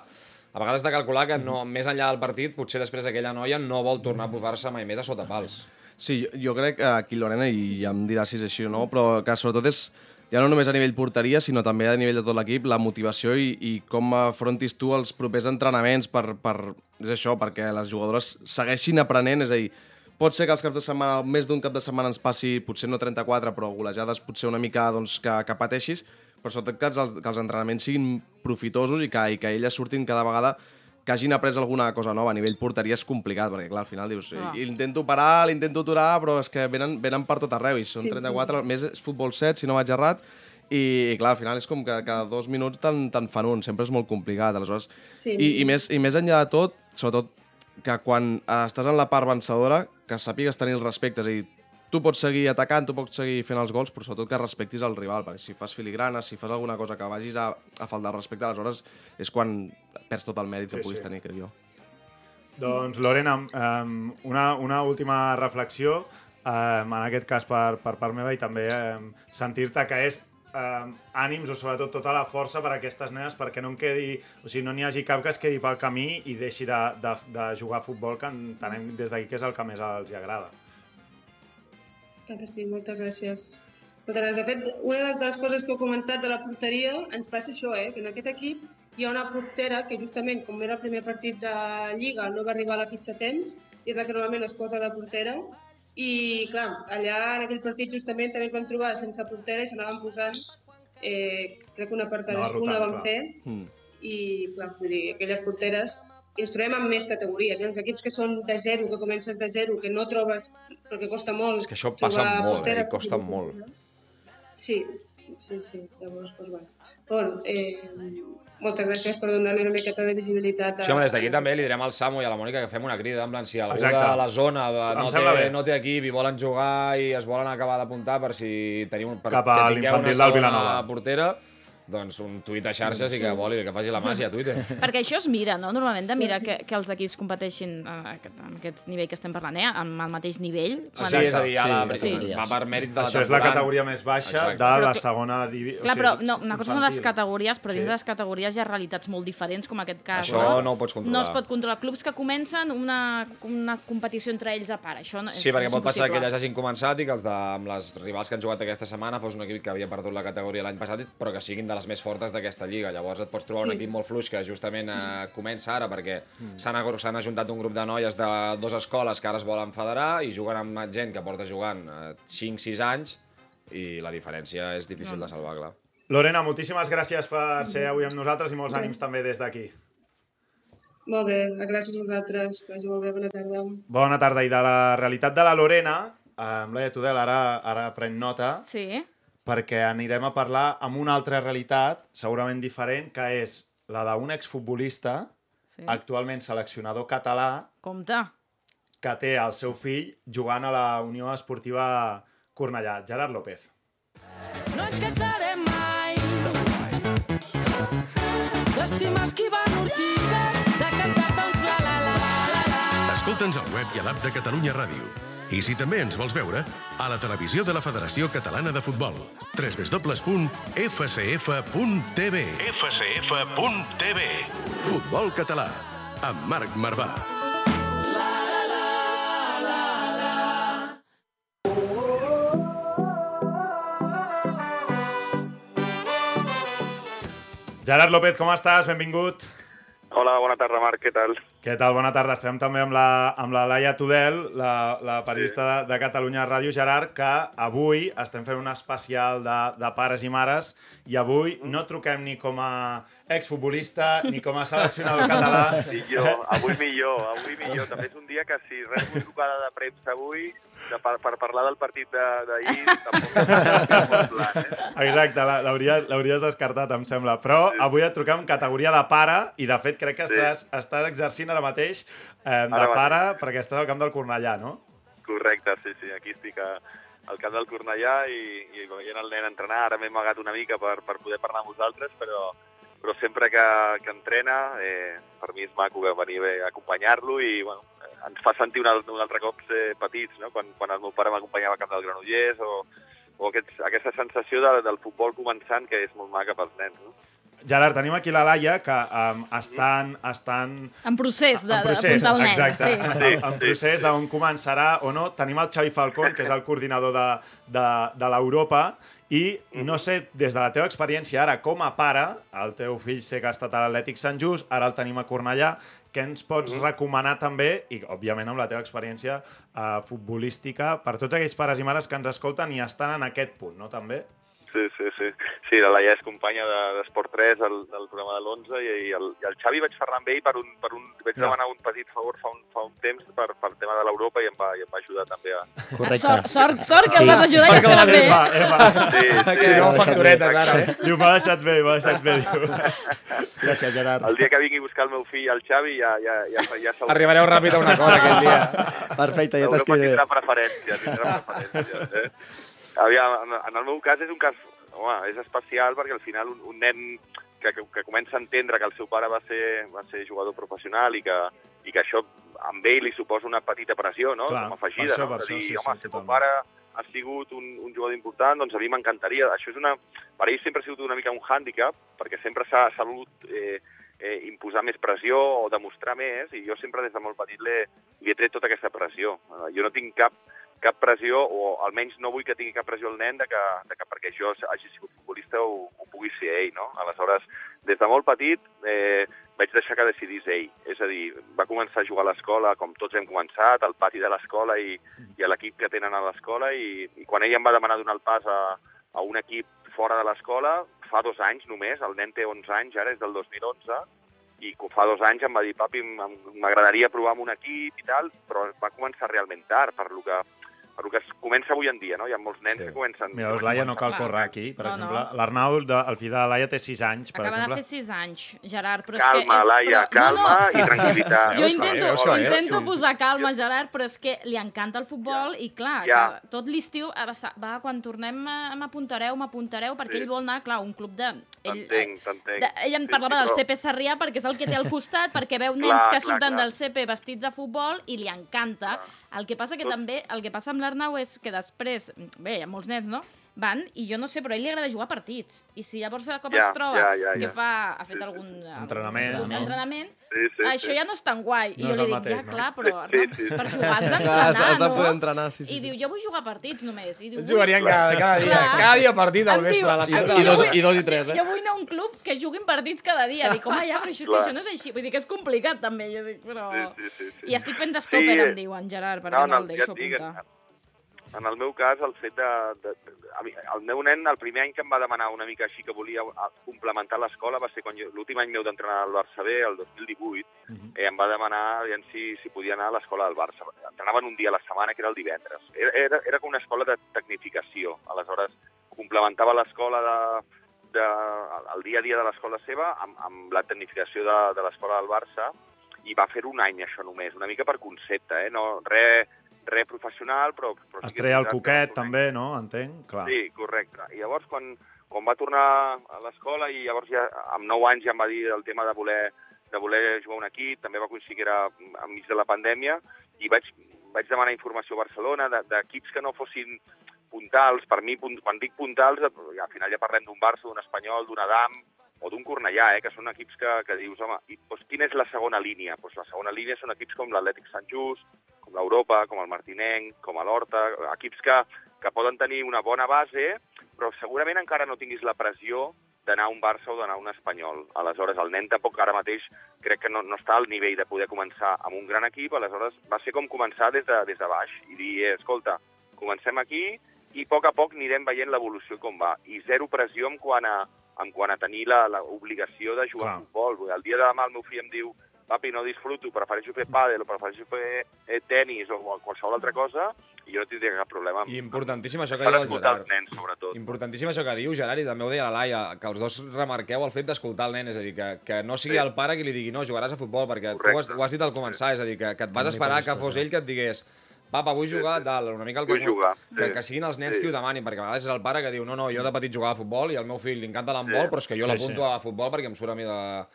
a vegades has de calcular que no, més enllà del partit, potser després aquella noia no vol tornar a posar-se mai més a sota pals. Sí, jo, jo crec que aquí Lorena, i ja em dirà si és així o no, però que sobretot és ja no només a nivell porteria, sinó també a nivell de tot l'equip, la motivació i, i com afrontis tu els propers entrenaments per, per, és això, perquè les jugadores segueixin aprenent, és a dir, pot ser que els caps de setmana, més d'un cap de setmana ens passi, potser no 34, però golejades potser una mica doncs, que, que pateixis, però sobretot que els, que els entrenaments siguin profitosos i que, i que elles surtin cada vegada que hagin après alguna cosa nova. A nivell porteria és complicat, perquè clar, al final dius, Ah. intento parar, l'intento aturar, però és que venen, venen per tot arreu, i són Sí. 34, a més és futbol 7, si no vaig errat, i, i clar, al final és com que cada dos minuts te'n te fan un, sempre és molt complicat, aleshores... Sí. I, i, més, I més enllà de tot, sobretot que quan eh, estàs en la part vencedora, que sàpigues tenir el respecte, és a dir, tu pots seguir atacant, tu pots seguir fent els gols, però sobretot que respectis el rival, perquè si fas filigrana, si fas alguna cosa que vagis a, a faltar respecte, aleshores és quan perds tot el mèrit que Sí, puguis sí. tenir, crec jo. Doncs, Lorena, um, una, una última reflexió, um, en aquest cas per, per part meva, i també um, sentir-te que és um, ànims o sobretot tota la força per a aquestes nenes perquè no en quedi, o sigui, no n'hi hagi cap que es quedi pel camí i deixi de, de, de jugar a futbol que entenem des d'aquí que és el que més els agrada. Clar que sí, moltes gràcies. Moltes gràcies. De fet, una de les coses que heu comentat de la porteria ens passa això, eh? que en aquest equip hi ha una portera que justament, com era el primer partit de Lliga, no va arribar a la fitxa temps, i és la que normalment es posa de portera, i clar, allà en aquell partit justament també ens vam trobar sense portera i se n'anaven posant, eh, crec que una per cadascuna clar. fer, Mm. i clar, vull dir, aquelles porteres i ens trobem amb més categories. Eh? Els equips que són de zero, que comences de zero, que no trobes, perquè costa molt És que això passa molt, portera, eh? i costa molt. Sí, sí, sí. Llavors, doncs, bueno. Però, bueno, eh, moltes gràcies per donar-li una miqueta de visibilitat a... Sí, home, des d'aquí també li direm al Samu i a la Mònica que fem una crida, en plan, si algú Exacte. de la zona de, no, té, bé. no té equip i volen jugar i es volen acabar d'apuntar per si teniu, per, Cap a que tingueu una l'infantil del Vilanova. portera, doncs un tuit a xarxes i que voli, que faci la màgia a Twitter. Perquè això es mira, no? Normalment de mirar que, que els equips competeixin en aquest, en aquest nivell que estem parlant, eh? amb el mateix nivell. Sí, és a dir, a la, Sí, sí, va per mèrits de la Això és la categoria més baixa Exacte. de Però la que- segona divisió. Clar, però no, una cosa són les categories, però dins Sí. de les categories hi ha realitats molt diferents, com aquest cas. Això no? no ho pots controlar. No es pot controlar. Clubs que comencen una, una competició entre ells a part. Això no, Sí, és, perquè és pot passar que elles hagin començat i que els de, amb les rivals que han jugat aquesta setmana fos un equip que havia perdut la categoria l'any passat, però que siguin de les més fortes d'aquesta lliga. Llavors et pots trobar un Sí. equip molt fluix que justament eh, comença ara perquè Mm. s'han ajuntat un grup de noies de dues escoles que ara es volen federar i juguen amb gent que porta jugant eh, 5-6 anys i la diferència és difícil de salvar, clar. Lorena, moltíssimes gràcies per ser avui amb nosaltres i molts ànims també des d'aquí. Molt bé, gràcies a vosaltres. Que vagi molt bé, bona tarda. Bona tarda. I de la realitat de la Lorena, eh, amb Laia Tudel, ara, ara prenc nota, Sí, perquè anirem a parlar amb una altra realitat, segurament diferent, que és la d'un exfutbolista, sí. actualment seleccionador català, Compte. que té el seu fill jugant a la Unió Esportiva Cornellà, Gerard López. No ens cansarem mai d'estimar esquivant ortigues, de cantar doncs la la la la la. Escolta'ns al web i a l'app de Catalunya Ràdio. I si també ens vols veure, a la televisió de la Federació Catalana de Futbol. www.fcf.tv fcf.tv Futbol català, amb Marc Marvà. Gerard López, com estàs? Benvingut. Hola, bona tarda, Marc, què tal? Què tal? Bona tarda. Estem també amb la, amb la Laia Tudel, la, la periodista de, de Catalunya Ràdio Gerard, que avui estem fent un especial de, de pares i mares i avui no truquem ni com a exfutbolista ni com a seleccionador català. Millor, avui millor, avui millor. També és un dia que si res una trucada de premsa avui de, per, per parlar del partit de- d'ahir, tampoc és molt plan, eh? Exacte, la- l'hauries descartat, em sembla. Però avui et truquem en categoria de pare i, de fet, crec que Sí. estàs, estàs exercint ara mateix eh, de Ara mateix. pare perquè estàs al camp del Cornellà, no? Correcte, sí, sí, aquí estic a, al camp del Cornellà i, i veient el nen entrenar. Ara m'he amagat una mica per, per poder parlar amb vosaltres, però, però sempre que, que entrena, eh, per mi és maco venir bé a acompanyar-lo i bueno, eh, ens fa sentir un, al- un altre cop eh, petits, no? quan, quan el meu pare m'acompanyava al camp del Granollers o, o aquests, aquesta sensació de, del futbol començant que és molt maca pels nens. No? Gerard, tenim aquí la Laia, que um, estan, estan En procés de- en procés, el nen, exacte, sí. en, Sí, en sí, procés sí. d'on començarà o no. Tenim el Xavi Falcón, que és el coordinador de, de, de l'Europa, i no sé, des de la teva experiència ara com a pare, el teu fill sé que ha estat a l'Atlètic Sant Just, ara el tenim a Cornellà, què ens pots recomanar també, i òbviament amb la teva experiència eh, futbolística, per tots aquells pares i mares que ens escolten i estan en aquest punt, no, també? Sí, sí, sí. Sí, la Laia és companya de, d'Esport 3 del, del programa de l'11 i, i, el, i el Xavi vaig parlar amb ell per un, per un, vaig Ja. demanar un petit favor fa un, fa un temps per, per tema de l'Europa i em va, i em va ajudar també a... Correcte. Sort, sort, sort que Sí. el vas ajudar i has que quedat l'ha bé. fet, va, eh, va. Sí, Que sí, no facturetes ara, eh? Diu, m'ha deixat bé, m'ha deixat bé, diu. Gràcies, Gerard. El dia que vingui a buscar el meu fill, el Xavi, ja, ja, ja, ja segur. Arribareu ràpid a un acord aquell dia. Perfecte, ja t'escriuré. tindrà preferència, tindrà preferències, eh? Aviam, en, el meu cas és un cas, home, és especial perquè al final un, un nen que, que, que comença a entendre que el seu pare va ser, va ser jugador professional i que, i que això amb ell li suposa una petita pressió, no? Clar, Com afegida, això, no? això, dir, sí, home, sí, si el pare ha sigut un, un jugador important, doncs a mi m'encantaria. Això és una... Per ell sempre ha sigut una mica un hàndicap, perquè sempre s'ha salut eh, eh, imposar més pressió o demostrar més, i jo sempre des de molt petit li, li he tret tota aquesta pressió. Eh, jo no tinc cap, cap pressió, o almenys no vull que tingui cap pressió el nen de que, de que perquè jo hagi sigut futbolista ho, ho pugui ser ell, no? Aleshores, des de molt petit eh, vaig deixar que decidís ell. És a dir, va començar a jugar a l'escola, com tots hem començat, al pati de l'escola i, i a l'equip que tenen a l'escola, i, i quan ell em va demanar donar el pas a, a un equip fora de l'escola, fa dos anys només, el nen té 11 anys, ara és del 2011, i fa dos anys em va dir, papi, m'agradaria provar amb un equip i tal, però va començar realment tard, per lo que, per que es comença avui en dia, no? Hi ha molts nens Sí. que comencen... Mira, doncs, Laia, no cal Clar. córrer aquí, per No, no. exemple. L'Arnau, de- el fill de la Laia, té 6 anys, per Acaba exemple. de fer 6 anys, Gerard, però Calma, és que... És, Laia, però, calma i tranquil·litat. Jo Veus que intento, veus que bé, intento sí. posar calma, Gerard, però és que li encanta el futbol i, clar, Ja. que tot l'estiu eh, va, quan tornem eh, m'apuntareu, m'apuntareu, perquè Sí. ell vol anar, clar, a un club de... Ell, T'entenc, t'entenc. de, ell em Sí, parlava sí, del CP Sarrià perquè és el que té al costat, perquè veu Clar, nens que clar, surten clar. del CP vestits de futbol i li encanta. El que passa que també, el que passa amb l'Arnau és que després, bé, hi ha molts nens, no?, van, i jo no sé, però a ell li agrada jugar partits. I si llavors de cop Ja, es troba ja, ja, que ja. fa, ha fet Sí, sí, algun... Entrenament, algun no? entrenament Sí, sí, això sí. ja no és tan guai. I No jo li dic, mateix, ja, no? clar, però Sí, Arnau, sí. per jugar has d'entrenar, has de no? poder entrenar, sí, sí. I diu, jo vull jugar partits només. I diu, vull- Jugarien cada, cada dia. Clar. Cada dia partit al vespre, a les I, 7 de i, la dos. I dos i tres, eh? Jo vull anar a un club que juguin partits cada dia. Dic, home, ja, però això, que això no és així. Vull dir que és complicat, també. Jo dic, però... Sí, sí, sí, sí. I estic fent d'estòper, Sí. em diuen, Gerard, perquè No, no, no, el deixo apuntar. En el meu cas, el fet de, de, de... A mi, el meu nen, el primer any que em va demanar una mica així que volia complementar l'escola va ser quan l'últim any meu d'entrenar al Barça B, el 2018, Mhm. eh, em va demanar aviam si, si podia anar a l'escola del Barça. Entrenaven un dia a la setmana, que era el divendres. Era, era, era com una escola de tecnificació. Aleshores, complementava l'escola de, de, el dia a dia de l'escola seva amb, amb la tecnificació de, de l'escola del Barça i va fer un any això només, una mica per concepte, eh? no, re, re professional, però... però Es treia el coquet, també, no? Entenc? Clar. Sí, correcte. I llavors, quan, quan va tornar a l'escola i llavors ja amb 9 anys ja em va dir el tema de voler, de voler jugar un equip, també va coincidir que era enmig de la pandèmia, i vaig, vaig demanar informació a Barcelona de- d'equips que no fossin puntals. Per mi, quan dic puntals, eh, al final ja parlem d'un Barça, d'un Espanyol, d'un Adam o d'un Cornellà, eh, que són equips que, que dius, home, i, doncs, quina és la segona línia? Doncs la segona línia són equips com l'Atlètic Sant Just, com l'Europa, com el Martinenc, com l'Horta, equips que, que poden tenir una bona base, però segurament encara no tinguis la pressió d'anar a un Barça o d'anar a un Espanyol. Aleshores, el nen tampoc ara mateix crec que no, no està al nivell de poder començar amb un gran equip, aleshores va ser com començar des de, des de baix i dir, eh, escolta, comencem aquí i a poc a poc anirem veient l'evolució com va. I zero pressió en quant a, en quant a tenir l'obligació de jugar Clar. a futbol. El dia de demà el meu fill em diu papi, no disfruto, prefereixo fer pàdel o prefereixo fer eh, tennis o qualsevol altra cosa, i jo no tindria cap problema. I importantíssim això que diu el Gerard. els nens, sobretot. Importantíssim això que diu Gerard i també ho deia la Laia, que els dos remarqueu el fet d'escoltar el nen, és a dir, que, que no sigui Sí. el pare qui li digui no, jugaràs a futbol, perquè tu Correcte. ho has, ho has dit al començar, és a dir, que, que et vas No esperar que fos ell que et digués papa, vull jugar a dalt, una mica el que, Vull jugar, que, sí. que siguin els nens Sí. qui ho demanin, perquè a vegades és el pare que diu no, no, jo de petit jugava a futbol i al meu fill li encanta l'handbol, Sí. però és que jo Sí, l'apunto sí. a futbol perquè em surt a mi de...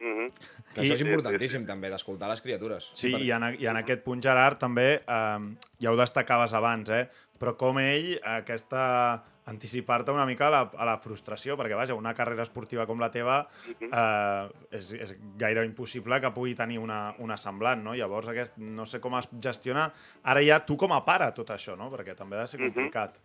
Mhm. Que I- això és Sí, sí, importantíssim també, d'escoltar les criatures. Sí, i en, i en aquest punt, Gerard, també, eh, ja ho destacaves abans, eh? però com ell, aquesta anticipar-te una mica a la, a la frustració, perquè, vaja, una carrera esportiva com la teva eh, és, és gaire impossible que pugui tenir una, una semblant, no? Llavors, aquest, no sé com es gestiona ara ja tu com a pare tot això, no? Perquè també ha de ser complicat.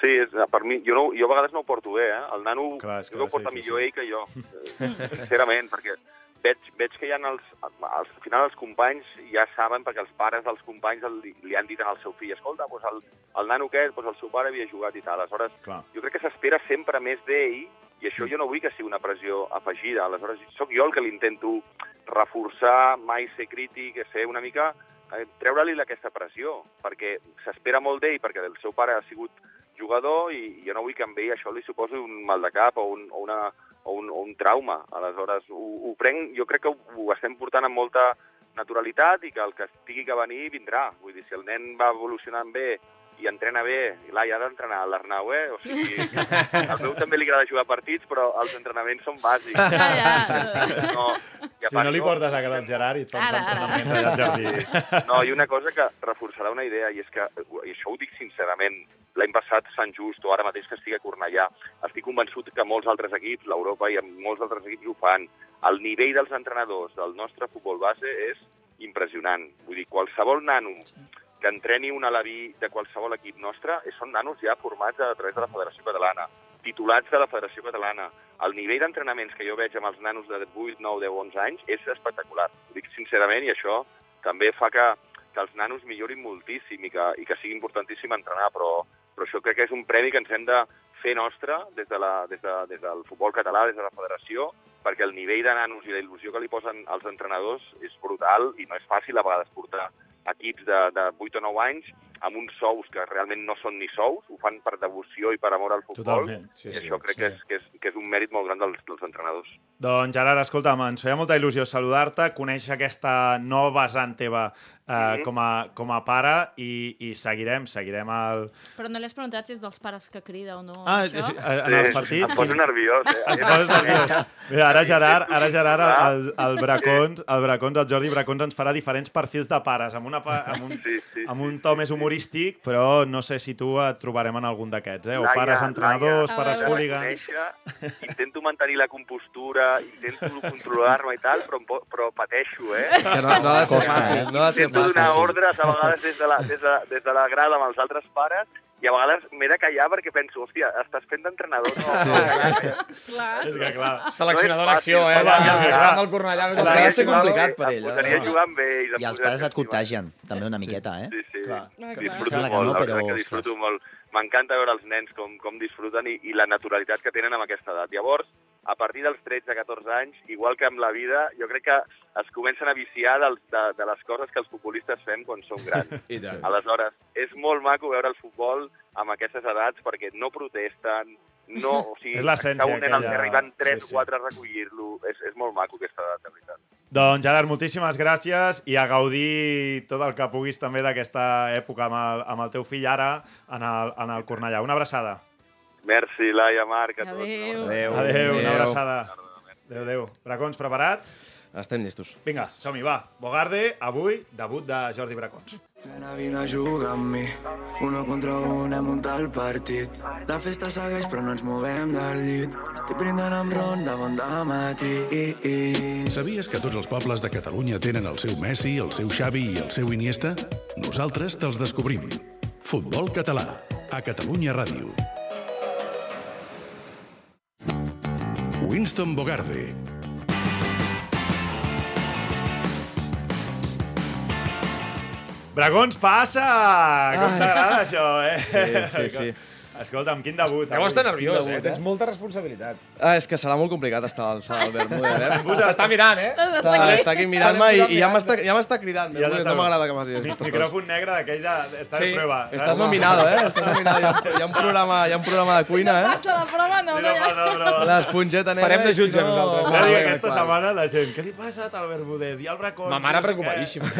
Sí, és, per mi, jo, no, jo a vegades no ho porto bé, eh? El nano, Clar, jo ho porta millor ell que jo, eh, sincerament, perquè veig, veig que hi ha els, els, al final els companys ja saben, perquè els pares dels companys el, li, li han dit al seu fill, escolta, doncs el, el nano aquest, doncs el seu pare havia jugat i tal. Aleshores, Clar. jo crec que s'espera sempre més d'ell i això jo no vull que sigui una pressió afegida. Aleshores, sóc jo el que l'intento reforçar, mai ser crític, ser una mica... Eh, treure-li aquesta pressió, perquè s'espera molt d'ell, perquè el seu pare ha sigut jugador i jo no vull que amb ell això li suposi un mal de cap o un, o una, o un, o un trauma. Aleshores, ho, ho prenc, jo crec que ho, ho estem portant amb molta naturalitat i que el que estigui que venir vindrà. Vull dir, si el nen va evolucionant bé i entrena bé, i l'Ai ha d'entrenar l'Arnau, eh? O sigui, al meu també li agrada jugar partits, però els entrenaments són bàsics. Ja, ja. No, i a Si part no li portes a gran Gerard i et fa uns Ara, ara. entrenaments allà al jardí. no, i una cosa que reforçarà una idea, i és que, i això ho dic sincerament, l'any passat Sant Just, o ara mateix que estic a Cornellà, estic convençut que molts altres equips, l'Europa i molts altres equips ho fan. El nivell dels entrenadors del nostre futbol base és impressionant. Vull dir, qualsevol nano que entreni un alaví de qualsevol equip nostre eh, són nanos ja formats a través de la Federació Catalana, titulats de la Federació Catalana. El nivell d'entrenaments que jo veig amb els nanos de 8, 9, 10, 11 anys és espectacular. Ho dic sincerament i això també fa que, que els nanos millorin moltíssim i que, i que sigui importantíssim entrenar, però, però això crec que és un premi que ens hem de fer nostre des, de la, des, de, des del futbol català, des de la federació, perquè el nivell de nanos i la il·lusió que li posen els entrenadors és brutal i no és fàcil a vegades portar equips de, de 8 o 9 anys amb uns sous que realment no són ni sous, ho fan per devoció i per amor al futbol. Totalment, sí, I sí, això crec sí. que, és, que, és, que és un mèrit molt gran dels, dels entrenadors. Doncs Gerard, escolta'm, ens feia molta il·lusió saludar-te, conèixer aquesta nova vessant teva eh, Mhm. com, a, com a pare i, i seguirem, seguirem el... Però no li has preguntat si és dels pares que crida o no, Ah, això? sí, en els partits... Em poso nerviós, eh? Et poses nerviós. Mira, ara Gerard, ara Gerard el, el, Bracons, el Bracons, el Jordi Bracons ens farà diferents perfils de pares, amb, una, amb, un, Sí, sí, amb un to més humorístic, però no sé si tu et trobarem en algun d'aquests, eh? O Laia, pares entrenadors, Laia, pares hooligans... Intento mantenir la compostura, intento controlar-me i tal, però, em però pateixo, eh? És que no, no ha de ser Costa, fàcil, eh? no ha de ser Intento donar fàcil. ordres a vegades des de, la, des, de, des de la grada amb els altres pares i a vegades m'he de callar perquè penso, hòstia, estàs fent d'entrenador. No, sí. Clar. És que, clar... Seleccionador No és d'acció, fàcil, eh? home, Allà, clar. agafant el Cornellà. Clar, Clar, ha de ser complicat per em ell, eh? posaria No. jugar amb ells. em I els pares et contagien, també una miqueta, eh? Sí, sí. Clar. Ah, clar. Disfruto que molt, no, però, que disfruto molt. M'encanta veure els nens com, com disfruten i, i la naturalitat que tenen amb aquesta edat. Llavors, a partir dels 13-14 anys, igual que amb la vida, jo crec que es comencen a viciar dels, de, de les coses que els futbolistes fem quan som grans. I tant. Aleshores, és molt maco veure el futbol amb aquestes edats perquè no protesten, no, o sigui, És l'essència està un nen al aquella- van 3 sí, sí. o 4 a recollir-lo. És, és molt maco aquesta edat, de veritat. Doncs, Gerard, moltíssimes gràcies i a gaudir tot el que puguis també d'aquesta època amb el, amb el teu fill ara en el, en el Cornellà. Una abraçada. Merci, Laia, Marc, a tots. Adéu. No? Adéu. Adéu, una Adéu. abraçada. Adéu, adéu. Bracons, preparat? Estem llestos. Vinga, som-hi, va. Bogarde, avui, debut de Jordi Bracons. Nena, vine a jugar amb mi. Uno contra un hem muntat el partit. La festa segueix però no ens movem del llit. Estic brindant amb ron de bon matí. Sabies que tots els pobles de Catalunya tenen el seu Messi, el seu Xavi i el seu Iniesta? Nosaltres te'ls descobrim. Futbol català, a Catalunya Ràdio. Winston Bogarde. Dragons, passa! Com t'agrada això, eh? Sí, sí, sí. Escolta'm, quin debut. Deu estar nerviós, eh? Tens molta responsabilitat. Ah, és que serà molt complicat estar al salt del Bermúdez, eh? T'està mirant, eh? Està, està aquí mirant-me i, i ja m'està ja m'està cridant. Ja no m'agrada que m'has dit Micròfon negre d'aquell de... Està Sí. de prueba. Estàs nominado, eh? Estàs nominado. Hi ha, hi ha un programa, hi ha un programa de cuina, eh? Passa la prova, no, Sí, no, no passa la prova. L'esponjeta negra... Farem de si jutge nosaltres. Ja dic, aquesta setmana la gent, què li passa al Bermúdez? I al Bracón? Ma mare no preocupadíssima.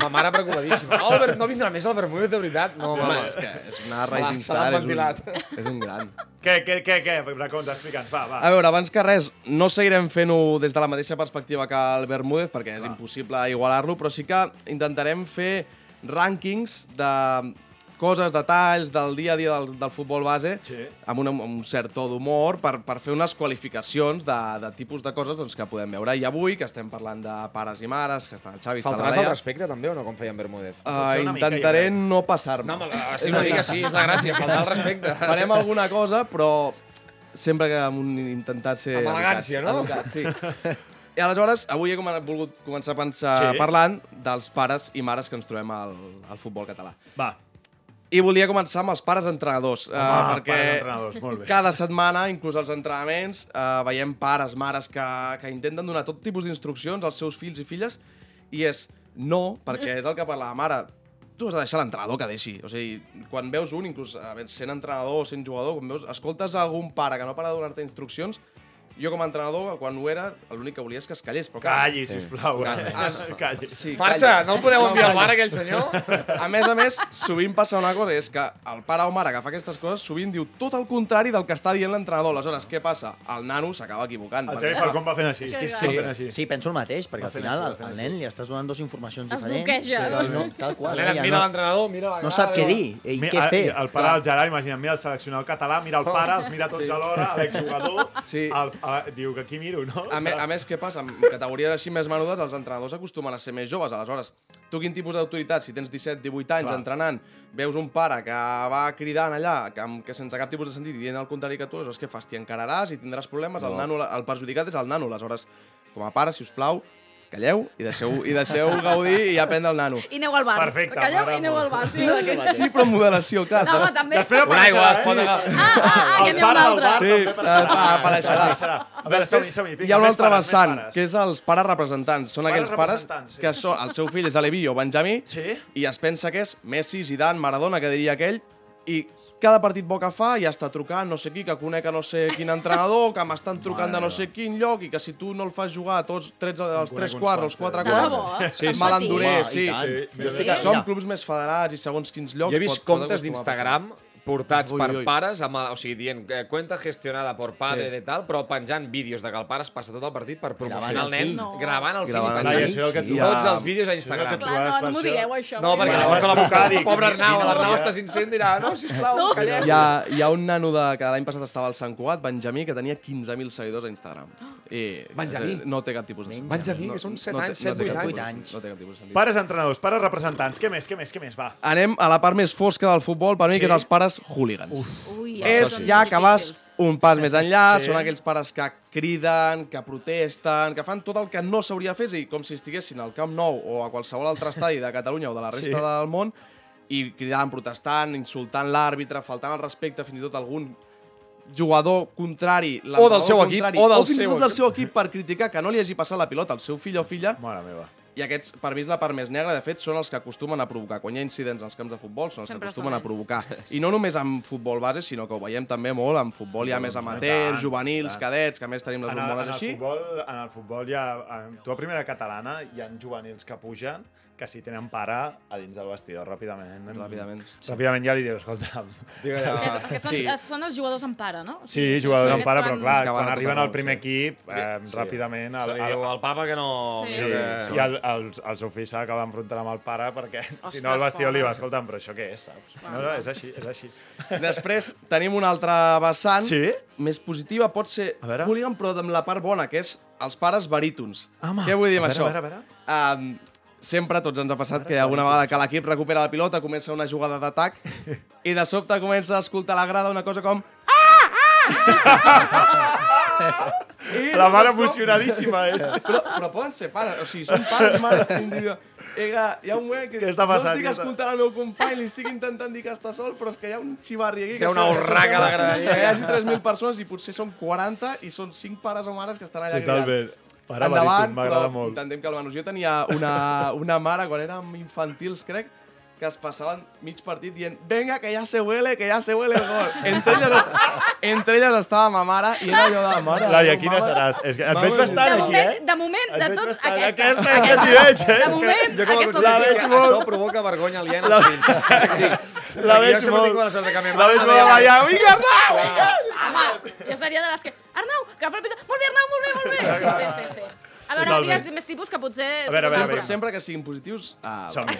Ma, mare preocupadíssima. Albert, no vindrà més el Bermúdez, de veritat? No, Home, mama. és que és una l'ha star, és un, ventilat. és un gran. Què, què, què, què? Bracons, explica'ns, va, va. A veure, abans que res, no seguirem fent-ho des de la mateixa perspectiva que el Bermúdez, perquè és impossible igualar-lo, però sí que intentarem fer rànquings de coses, detalls del dia a dia del, del futbol base, Sí. amb, un, amb un cert to d'humor, per, per fer unes qualificacions de, de tipus de coses doncs, que podem veure. I avui, que estem parlant de pares i mares, que estan el Xavi, està la Faltaràs al respecte, també, o no, com feia en Bermúdez? uh, una mica, intentaré crec. no passar-me. No, home, sí, una mica sí, és la gràcia, faltar al respecte. Farem alguna cosa, però sempre que amb un intentat ser... Amb elegància, no? Educats, sí. I aleshores, avui he volgut començar a pensar sí. parlant dels pares i mares que ens trobem al, al futbol català. Va. I volia començar amb els pares entrenadors, eh, Home, perquè pares entrenadors, molt bé. cada setmana, inclús als entrenaments, eh, veiem pares, mares que, que intenten donar tot tipus d'instruccions als seus fills i filles, i és no, perquè és el que parlàvem ara, tu has de deixar l'entrenador que deixi. O sigui, quan veus un, inclús eh, sent entrenador o sent jugador, quan veus, escoltes algun pare que no para de donar-te instruccions, jo com a entrenador, quan ho era, l'únic que volia és que es callés. Però, clar, Calli, sisplau. Eh? Calli. Sí, Marxa, calla. no el podeu enviar al bar, aquell senyor? A més a més, sovint passa una cosa, és que el pare o mare que fa aquestes coses sovint diu tot el contrari del que està dient l'entrenador. Aleshores, què passa? El nano s'acaba equivocant. El Xavi Falcón va fent així. Sí, Sí, així. Sí, penso el mateix, perquè al final així, al, nen li estàs donant dues informacions Es diferents. bloqueja, i no, tal qual. L'Helena ja mira no, l'entrenador, mira la no sap què dir i què fer. El pare del Gerard, imagina't, mira el seleccionador català, mira el pare, els mira tots alhora, l'exjugador, Sí. el, el, diu que aquí miro, no? A, me, a més, què passa? En categories així més menudes, els entrenadors acostumen a ser més joves. Aleshores, tu quin tipus d'autoritat? Si tens 17-18 anys Clar. entrenant, veus un pare que va cridant allà, que, que sense cap tipus de sentit, dient el contrari que tu, aleshores què fas? T'hi encararàs i tindràs problemes. El, nano, el perjudicat és el nano. Aleshores, com a pare, si us plau, calleu i deixeu, i deixeu gaudir i aprendre el nano. I aneu al bar. Perfecte, Calleu i aneu al bar. Sí, d'aquells. Sí, però amb moderació, clar. No, home, des- també. Després Una aigua, apareixerà, pot eh? agafar. Ah, ah, que El n'hi ha un altre. Sí, també apareixerà. eh. A veure, som-hi, som-hi. Hi ha un altre vessant, que és els pares representants. Són aquells pares sí. que són, el seu fill és Alevi o Benjamí Sí? i es pensa que és Messi, Zidane, Maradona, que diria aquell, i cada partit bo que fa ja està trucant no sé qui, que conec a no sé quin entrenador, que m'estan trucant de no sé quin lloc i que si tu no el fas jugar a tots tres, els conec tres uns quarts, quants, els quatre eh? De quarts, debò, eh? Sí, sí. me l'enduré, sí. sí. Jo estic Que allà. som clubs més federats i segons quins llocs... Jo he vist pot- comptes d'Instagram portats Ui, per ui, pares, amb, el- o sigui, dient eh, cuenta gestionada por padre Sí. de tal, però penjant vídeos de que el pare es passa tot el partit per promocionar Gravant el el nen, fill. No. gravant el fill Gravant i el que tu... tots els vídeos a Instagram. Clar, no, no m'ho això. digueu, això. No, perquè Bueno, llavors vas la trucar, dic, pobre Arnau, di- l'Arnau està sincent, dirà, no, sisplau, calleu. Hi ha, hi ha un nano de, que l'any passat estava al Sant Cugat, Benjamí, que tenia 15.000 seguidors a Instagram. I Benjamí? No té cap tipus de sentit. Benjamí, que són set té- anys, té set, vuit cap anys. No té cap tipus de sentit. Pares entrenadors, pares representants. Què més, què més, què més? Va. Anem a la part més fosca del futbol, per mi, que és els pares hooligans. Ui, és ja que vas un pas més enllà, Sí. són aquells pares que criden, que protesten, que fan tot el que no s'hauria de fer, és a dir, com si estiguessin al Camp Nou o a qualsevol altre estadi de Catalunya o de la resta Sí. del món, i cridant, protestant, insultant l'àrbitre, faltant al respecte, fins i tot algun jugador contrari, l'entrenador seu equip, o del o fins i seu tot del equip. seu equip per criticar que no li hagi passat la pilota al seu fill o filla, Mare meva. I aquests, per mi, és la part més negra. De fet, són els que acostumen a provocar. Quan hi ha incidents als camps de futbol, són els Sempre que acostumen a provocar. I no només amb futbol base, sinó que ho veiem també molt amb futbol ja més amateur, juvenils, cadets, que a més tenim les En el, en, hormones el així. futbol, en el futbol hi ha... En, tu a primera catalana hi ha juvenils que pugen que si tenen pare a dins del vestidor ràpidament. Ràpidament. Ràpidament ja li dius, escolta... Digue Perquè, són, Sí. sí. són els jugadors en pare, no? O Sí, jugadors en aquests pare, van- però clar, quan arriben al primer sí. equip, eh, Sí. ràpidament... Se li diu al papa que no... Sí. Sí, que- i el, el, el seu fill s'ha d'acabar enfrontant amb el pare perquè si Ostres, no al vestidor li va, escolta'm, però això què és, saps? No, no, és així, és així. Després tenim una altra vessant, Sí? més positiva, pot ser A veure. hooligan, però amb la part bona, que és els pares barítons. Home, Què vull dir amb a veure, això? a veure, a veure. Um, sempre tots ens ha passat que alguna vegada que l'equip recupera la pilota, comença una jugada d'atac i de sobte comença a escoltar a la grada una cosa com I La mare com- emocionadíssima és. Però, però poden ser pares, o sigui, són pares i mares individuals. Ega, hi ha un moment que Què està passant? no estic escoltant el meu company, li estic intentant dir que està sol, però és que hi ha un xivarri aquí. Hi ha que una urraca sembla de graderia. Que hi hagi 3.000 persones i potser són 40 i són 5 pares o mares que estan allà Totalment. Para, Endavant, m'agrada però molt. intentem calmar-nos. Jo tenia una, una mare, quan érem infantils, crec, que es passaven mig partit dient venga, que ja se huele, que ja se huele el gol. Entre elles, entre elles estava ma mare i era allò de mare. Laia, quina mare. seràs? És que et veig bastant De aquí, moment, eh? de moment, de tot, bastant. aquesta. Aquesta és que s'hi veig, eh? De moment, Jo com a aquesta conseller que molt. això provoca vergonya aliena als fills. Sí. La veig jo sempre molt. tinc la veig molt deia- a Laia. Vinga, Arnau, vinga! Home, jo seria de les que... Arnau, que el pita... Molt bé, Arnau, molt bé, molt bé. Sí, sí, sí. sí. A veure, digues més tipus que potser... A veure, a veure, a Sempre, veure. sempre que siguin positius, ah, Som-hi.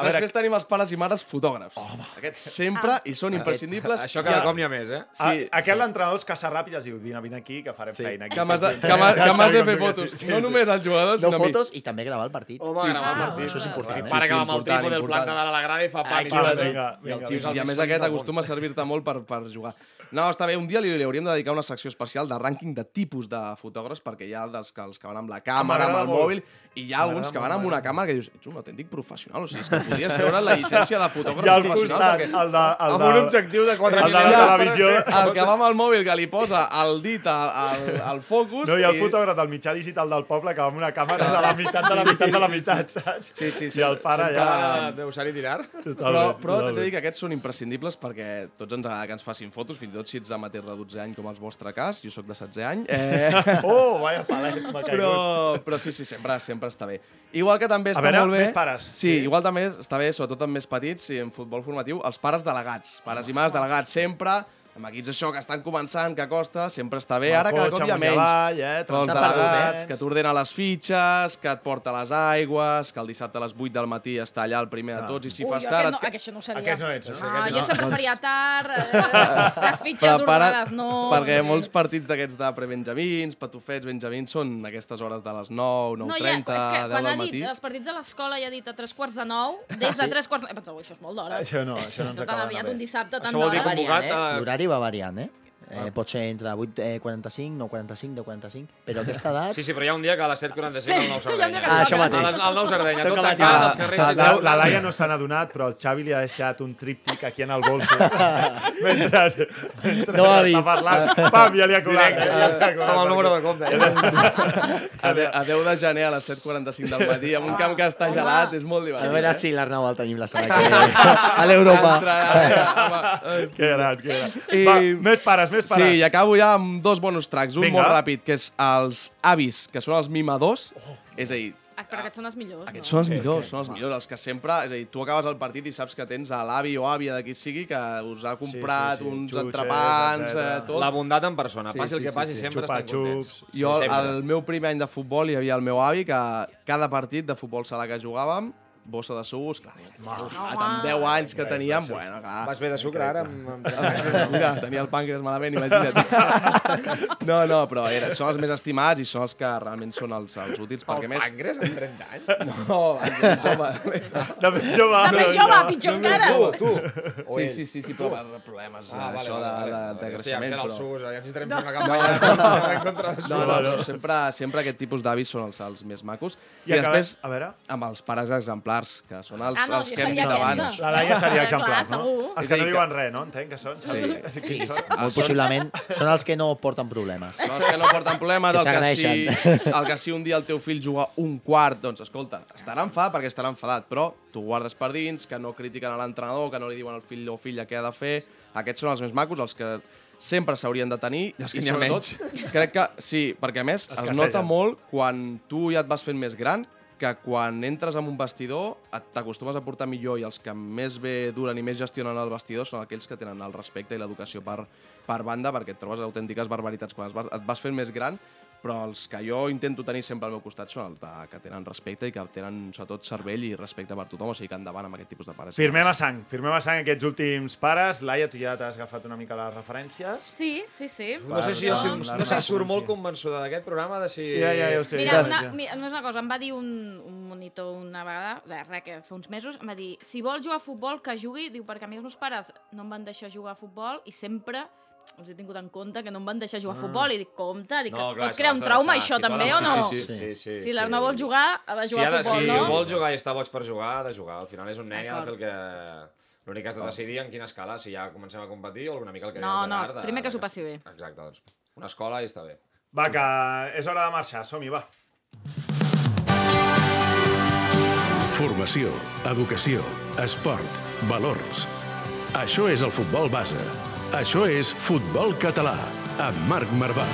A Després tenim els pares i mares fotògrafs. Home. Aquests sempre i són imprescindibles. Això cada ha- cop n'hi ha més, eh? Sí, Aquest l'entrenador es caça ràpid i es diu vine, vine aquí, que farem Sí. feina. Aquí. Que m'has de, que m'has- que m'has de fer fotos. No només als jugadors, No sinó a mi. fotos i també gravar el partit. Home, gravar el partit. Això és important. Eh? pare que va amb el important, trípode, el important. planta dalt a la grada i fa pam i vinga, vinga, a més aquest del acostuma a servir-te molt per, per jugar. No, està bé, un dia li, li hauríem de dedicar una secció especial de rànquing de tipus de fotògrafs, perquè hi ha dels que, els que van amb la càmera, amb el molt. mòbil, i hi ha alguns que van amb una m'agrada càmera que dius, ets un autèntic professional, o sigui, és que podries treure la llicència de fotògraf I al professional. costat, perquè- el de... El Amb de, un objectiu de 4 el de la televisió. El que va amb el mòbil, que li posa el dit al, al, al focus... No, i el fotògraf del mitjà digital del poble que va amb una càmera de la meitat de la meitat de la meitat, saps? Sí, sí, sí. I el pare ja... Deu ser-hi tirar. Però, Totalment, però t'haig de dir que aquests són imprescindibles perquè tots ens agrada que ens facin fotos, fins i tot si ets amateur de 12 anys com el vostre cas, jo sóc de 16 anys. Eh, Oh, vaya palet, m'ha caigut. però, però sí, sí, sempre, sempre està bé. Igual que també està veure, molt bé... més pares. Sí, Sí. igual també està bé, sobretot amb més petits, i en futbol formatiu, els pares delegats. Pares i mares delegats, sempre amb equips això que estan començant, que costa, sempre està bé. Amb Ara cada cop hi ha menys. avall, eh, delegats, nens. que t'ordena les fitxes, que et porta les aigües, que el dissabte a les 8 del matí està allà el primer de tots, i si Ui, fas tard... aquest no, aquest no seria. Aquests no ets, no? Ah, Aquests jo no. sempre Doncs- faria tard, eh, les fitxes ordenades, no. perquè molts partits d'aquests de prebenjamins, patufets, benjamins, són aquestes hores de les 9, 9.30, No, ja, és que 10 quan ha del dit matí. els partits de l'escola i ha dit a tres quarts de nou, des de tres quarts he pensat, això és molt d'hora. Això no, això no ens Tan acaba aviat d'anar un bé. dissabte, tan Això vol dir d'hora. com- convocat Variant, a- eh? L'horari va variant, eh? Eh, pot ser entre 8.45, 9.45, 10.45, però aquesta edat... Sí, sí, però hi ha un dia que a les 7.45 el nou Sí, Sardenya. Ah, això mateix. El, el nou Sardenya, tot tancat, els carrers La, la, la Laia no se n'ha donat, però el Xavi li ha deixat un tríptic aquí en el bolso. mentre, mentre No ha vist. parlant. Pam, ja li ha colat. Eh? Ja li ha colat Com el número de compte. eh? A, de, a 10 de gener a les 7.45 del matí, amb un camp que està gelat, és molt A divertit. veure si l'Arnau el tenim la setmana que ve. A l'Europa. Que gran, que gran. Va, més pares, més pares. Sí, i acabo ja amb dos bonus tracks. Un Vinga. molt ràpid, que és els avis, que són els mimadors. És a dir, Ah, però aquests són els millors, aquests no? són els millors, són els millors, els que sempre... És a dir, tu acabes el partit i saps que tens a l'avi o àvia de qui sigui que us ha comprat sí, sí. uns Xutxes, entrepans, eh, tot. La bondat en persona. Sí, Passi el sí, que passi, sí, sí. sempre estan contents. Jo, sempre. al meu primer any de futbol, hi havia el meu avi que cada partit de futbol sala que jugàvem, bossa de sucs, clar, estimat, amb 10 anys que teníem, bueno, clar. Vas bé de sucre ara? Amb, amb... Mira, tenia el pàncreas malament, imagina't. No, no, però era, són els més estimats i són els que realment són els, els útils, perquè El més... pàncreas amb 30 anys? No, abans de jove. més- De més jove. De més jove, pitjor encara. Tu, tu. Sí, sí, sí, sí, però per problemes Ah, vale, això vale, vale. de, de, de Hòstia, creixement. ja el Però... sus, ja No. fent una campanya en contra del sus. No, no, no, sempre, sempre aquest tipus d'avis són els, els més macos. I, I després, a veure. amb els pares exemplars, que són els, Ah, no, els que hem dit abans. La Laia seria Clar, exemplar, no? segur. Els que no diuen res, no? Entenc que són. Sí. Sí, Qui són? molt possiblement. Són els que no porten problemes. No, els que no porten problemes, Que el que, si, el que si un dia el teu fill juga un quart, doncs escolta, estarà enfadat perquè estarà enfadat, però tu guardes per dins, que no critiquen a l'entrenador, que no li diuen al fill o filla què ha de fer. Aquests són els més macos, els que sempre s'haurien de tenir. I els que I n'hi ha sobretot, crec que sí, perquè a més es, Escassegen. nota molt quan tu ja et vas fent més gran que quan entres en un vestidor t'acostumes a portar millor i els que més bé duren i més gestionen el vestidor són aquells que tenen el respecte i l'educació per, per banda perquè et trobes autèntiques barbaritats. Quan vas, et vas fent més gran però els que jo intento tenir sempre al meu costat són els de, que tenen respecte i que tenen sobretot cervell i respecte per tothom, o sigui que endavant amb aquest tipus de pares. Firmem a sang, firmem a sang aquests últims pares. Laia, tu ja t'has agafat una mica les referències. Sí, sí, sí. No sé si, jo, si, Perdó, no sé si surt molt convençuda d'aquest programa, de si... Ja, ja, ja ho sé. Mira, una, mira, només una cosa, em va dir un, un monitor una vegada, de res, que fa uns mesos, em va dir, si vol jugar a futbol, que jugui, diu, perquè a mi els meus pares no em van deixar jugar a futbol i sempre els he tingut en compte que no em van deixar jugar a futbol i dic, compte, dic, No, no, clar, pot crear un trauma deixar, això sí, també clar, o sí, no? sí, sí, sí, si sí. l'Arnau vol jugar, ha de Si, jugar ha de, a futbol, si no? vol jugar i està boig per jugar, ha de jugar. Al final és un nen i ha de fer el que... L'únic que has de decidir en quina escala, si ja comencem a competir o una mica el que No, deia el no, Gerard. de- primer que s'ho passi bé. Exacte, doncs una escola i està bé. Va, que és hora de marxar. Som-hi, va. Formació, educació, esport, valors. Això és el futbol base. Això és Futbol Català, amb Marc Marvà.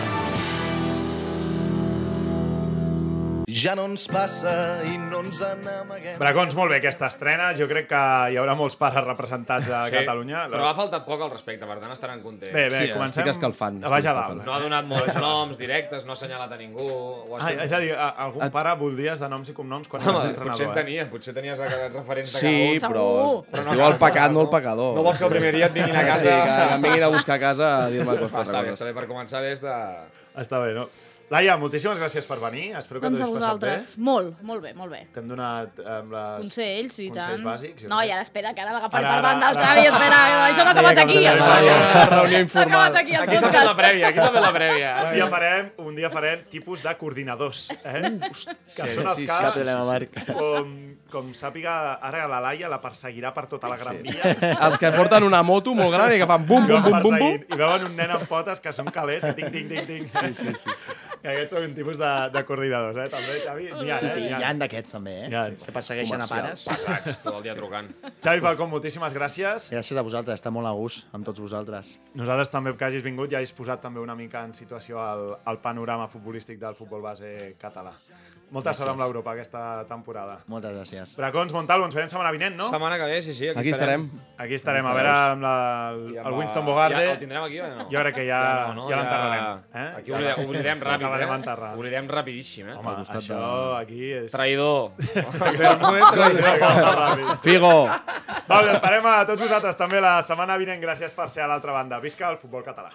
Ja no ens passa i no ens n'amaguem. Bracons, molt bé, aquesta estrena. Jo crec que hi haurà molts pares representats a Catalunya. Però ha faltat poc al respecte, per tant estaran contents. Bé, bé, comencem estic escalfant, a baix a dalt. No ha donat molts noms directes, no ha assenyalat a ningú. Ho Ah, és a dir, a- algun pare voldries de noms i cognoms quan Home, eres potser en entrenador, eh? tenia, potser tenies a- referents de Sí, cada un. però, Però es no diu el pecat, no el pecador. No vols que el primer dia et vinguin a casa? Sí, que em vinguin a buscar a casa a dir-me coses. Està bé, està bé, per començar bé és de... Està bé, no? Laia, moltíssimes gràcies per venir. Espero que Doncs t'ho a hagis passat bé. Molt, molt bé, molt bé. T'hem donat amb les... Consells, i consells tant. bàsics. No, i ara espera, que ara l'agafaré per banda el. Xavi, espera, això no ha acabat aquí. Una reunió Ha informal. acabat aquí el Aquí s'ha fet la prèvia, aquí s'ha fet la prèvia. Un dia farem, un dia farem tipus de coordinadors, eh? que són els sí, sí, problema, Marc. Com, sàpiga, ara la Laia la perseguirà per tota la Gran Via. Els que porten una moto molt gran i que fan bum, I bum, bum, bum, bum. I veuen un nen amb potes que són calés, que ting, ting, ting, ting. Sí, sí, sí. Que aquests són un tipus de, de coordinadors, eh? També, Xavi? N'hi ha, Sí, eh? sí, N'hi hi ha. ha d'aquests també, eh? Ha. Que persegueixen a pares. Pesats, tot el dia trucant. Xavi Falcó, moltíssimes gràcies. Gràcies a vosaltres, està molt a gust amb tots vosaltres. Nosaltres també que hagis vingut i hagis posat també una mica en situació al, al panorama futbolístic del futbol base català. Molta Gràcies. sort amb l'Europa aquesta temporada. Moltes gràcies. Bracons, Montalvo, ens veiem setmana vinent, no? Setmana que ve, sí, sí, aquí, Aquí estarem. Aquí estarem, a veure amb la, el, I amb el Winston Bogarde. Ja, el tindrem aquí o no? Jo crec que ja, no, no, ja l'enterrarem. Eh? Aquí oblidem, oblidem ràpid, L'acabarem eh? enterrar. Oblidem rapidíssim, eh? Home, això aquí és... Traïdor. Traïdor. Figo. Va, us esperem a tots vosaltres també la setmana vinent. Gràcies per ser a l'altra banda. Visca el futbol català.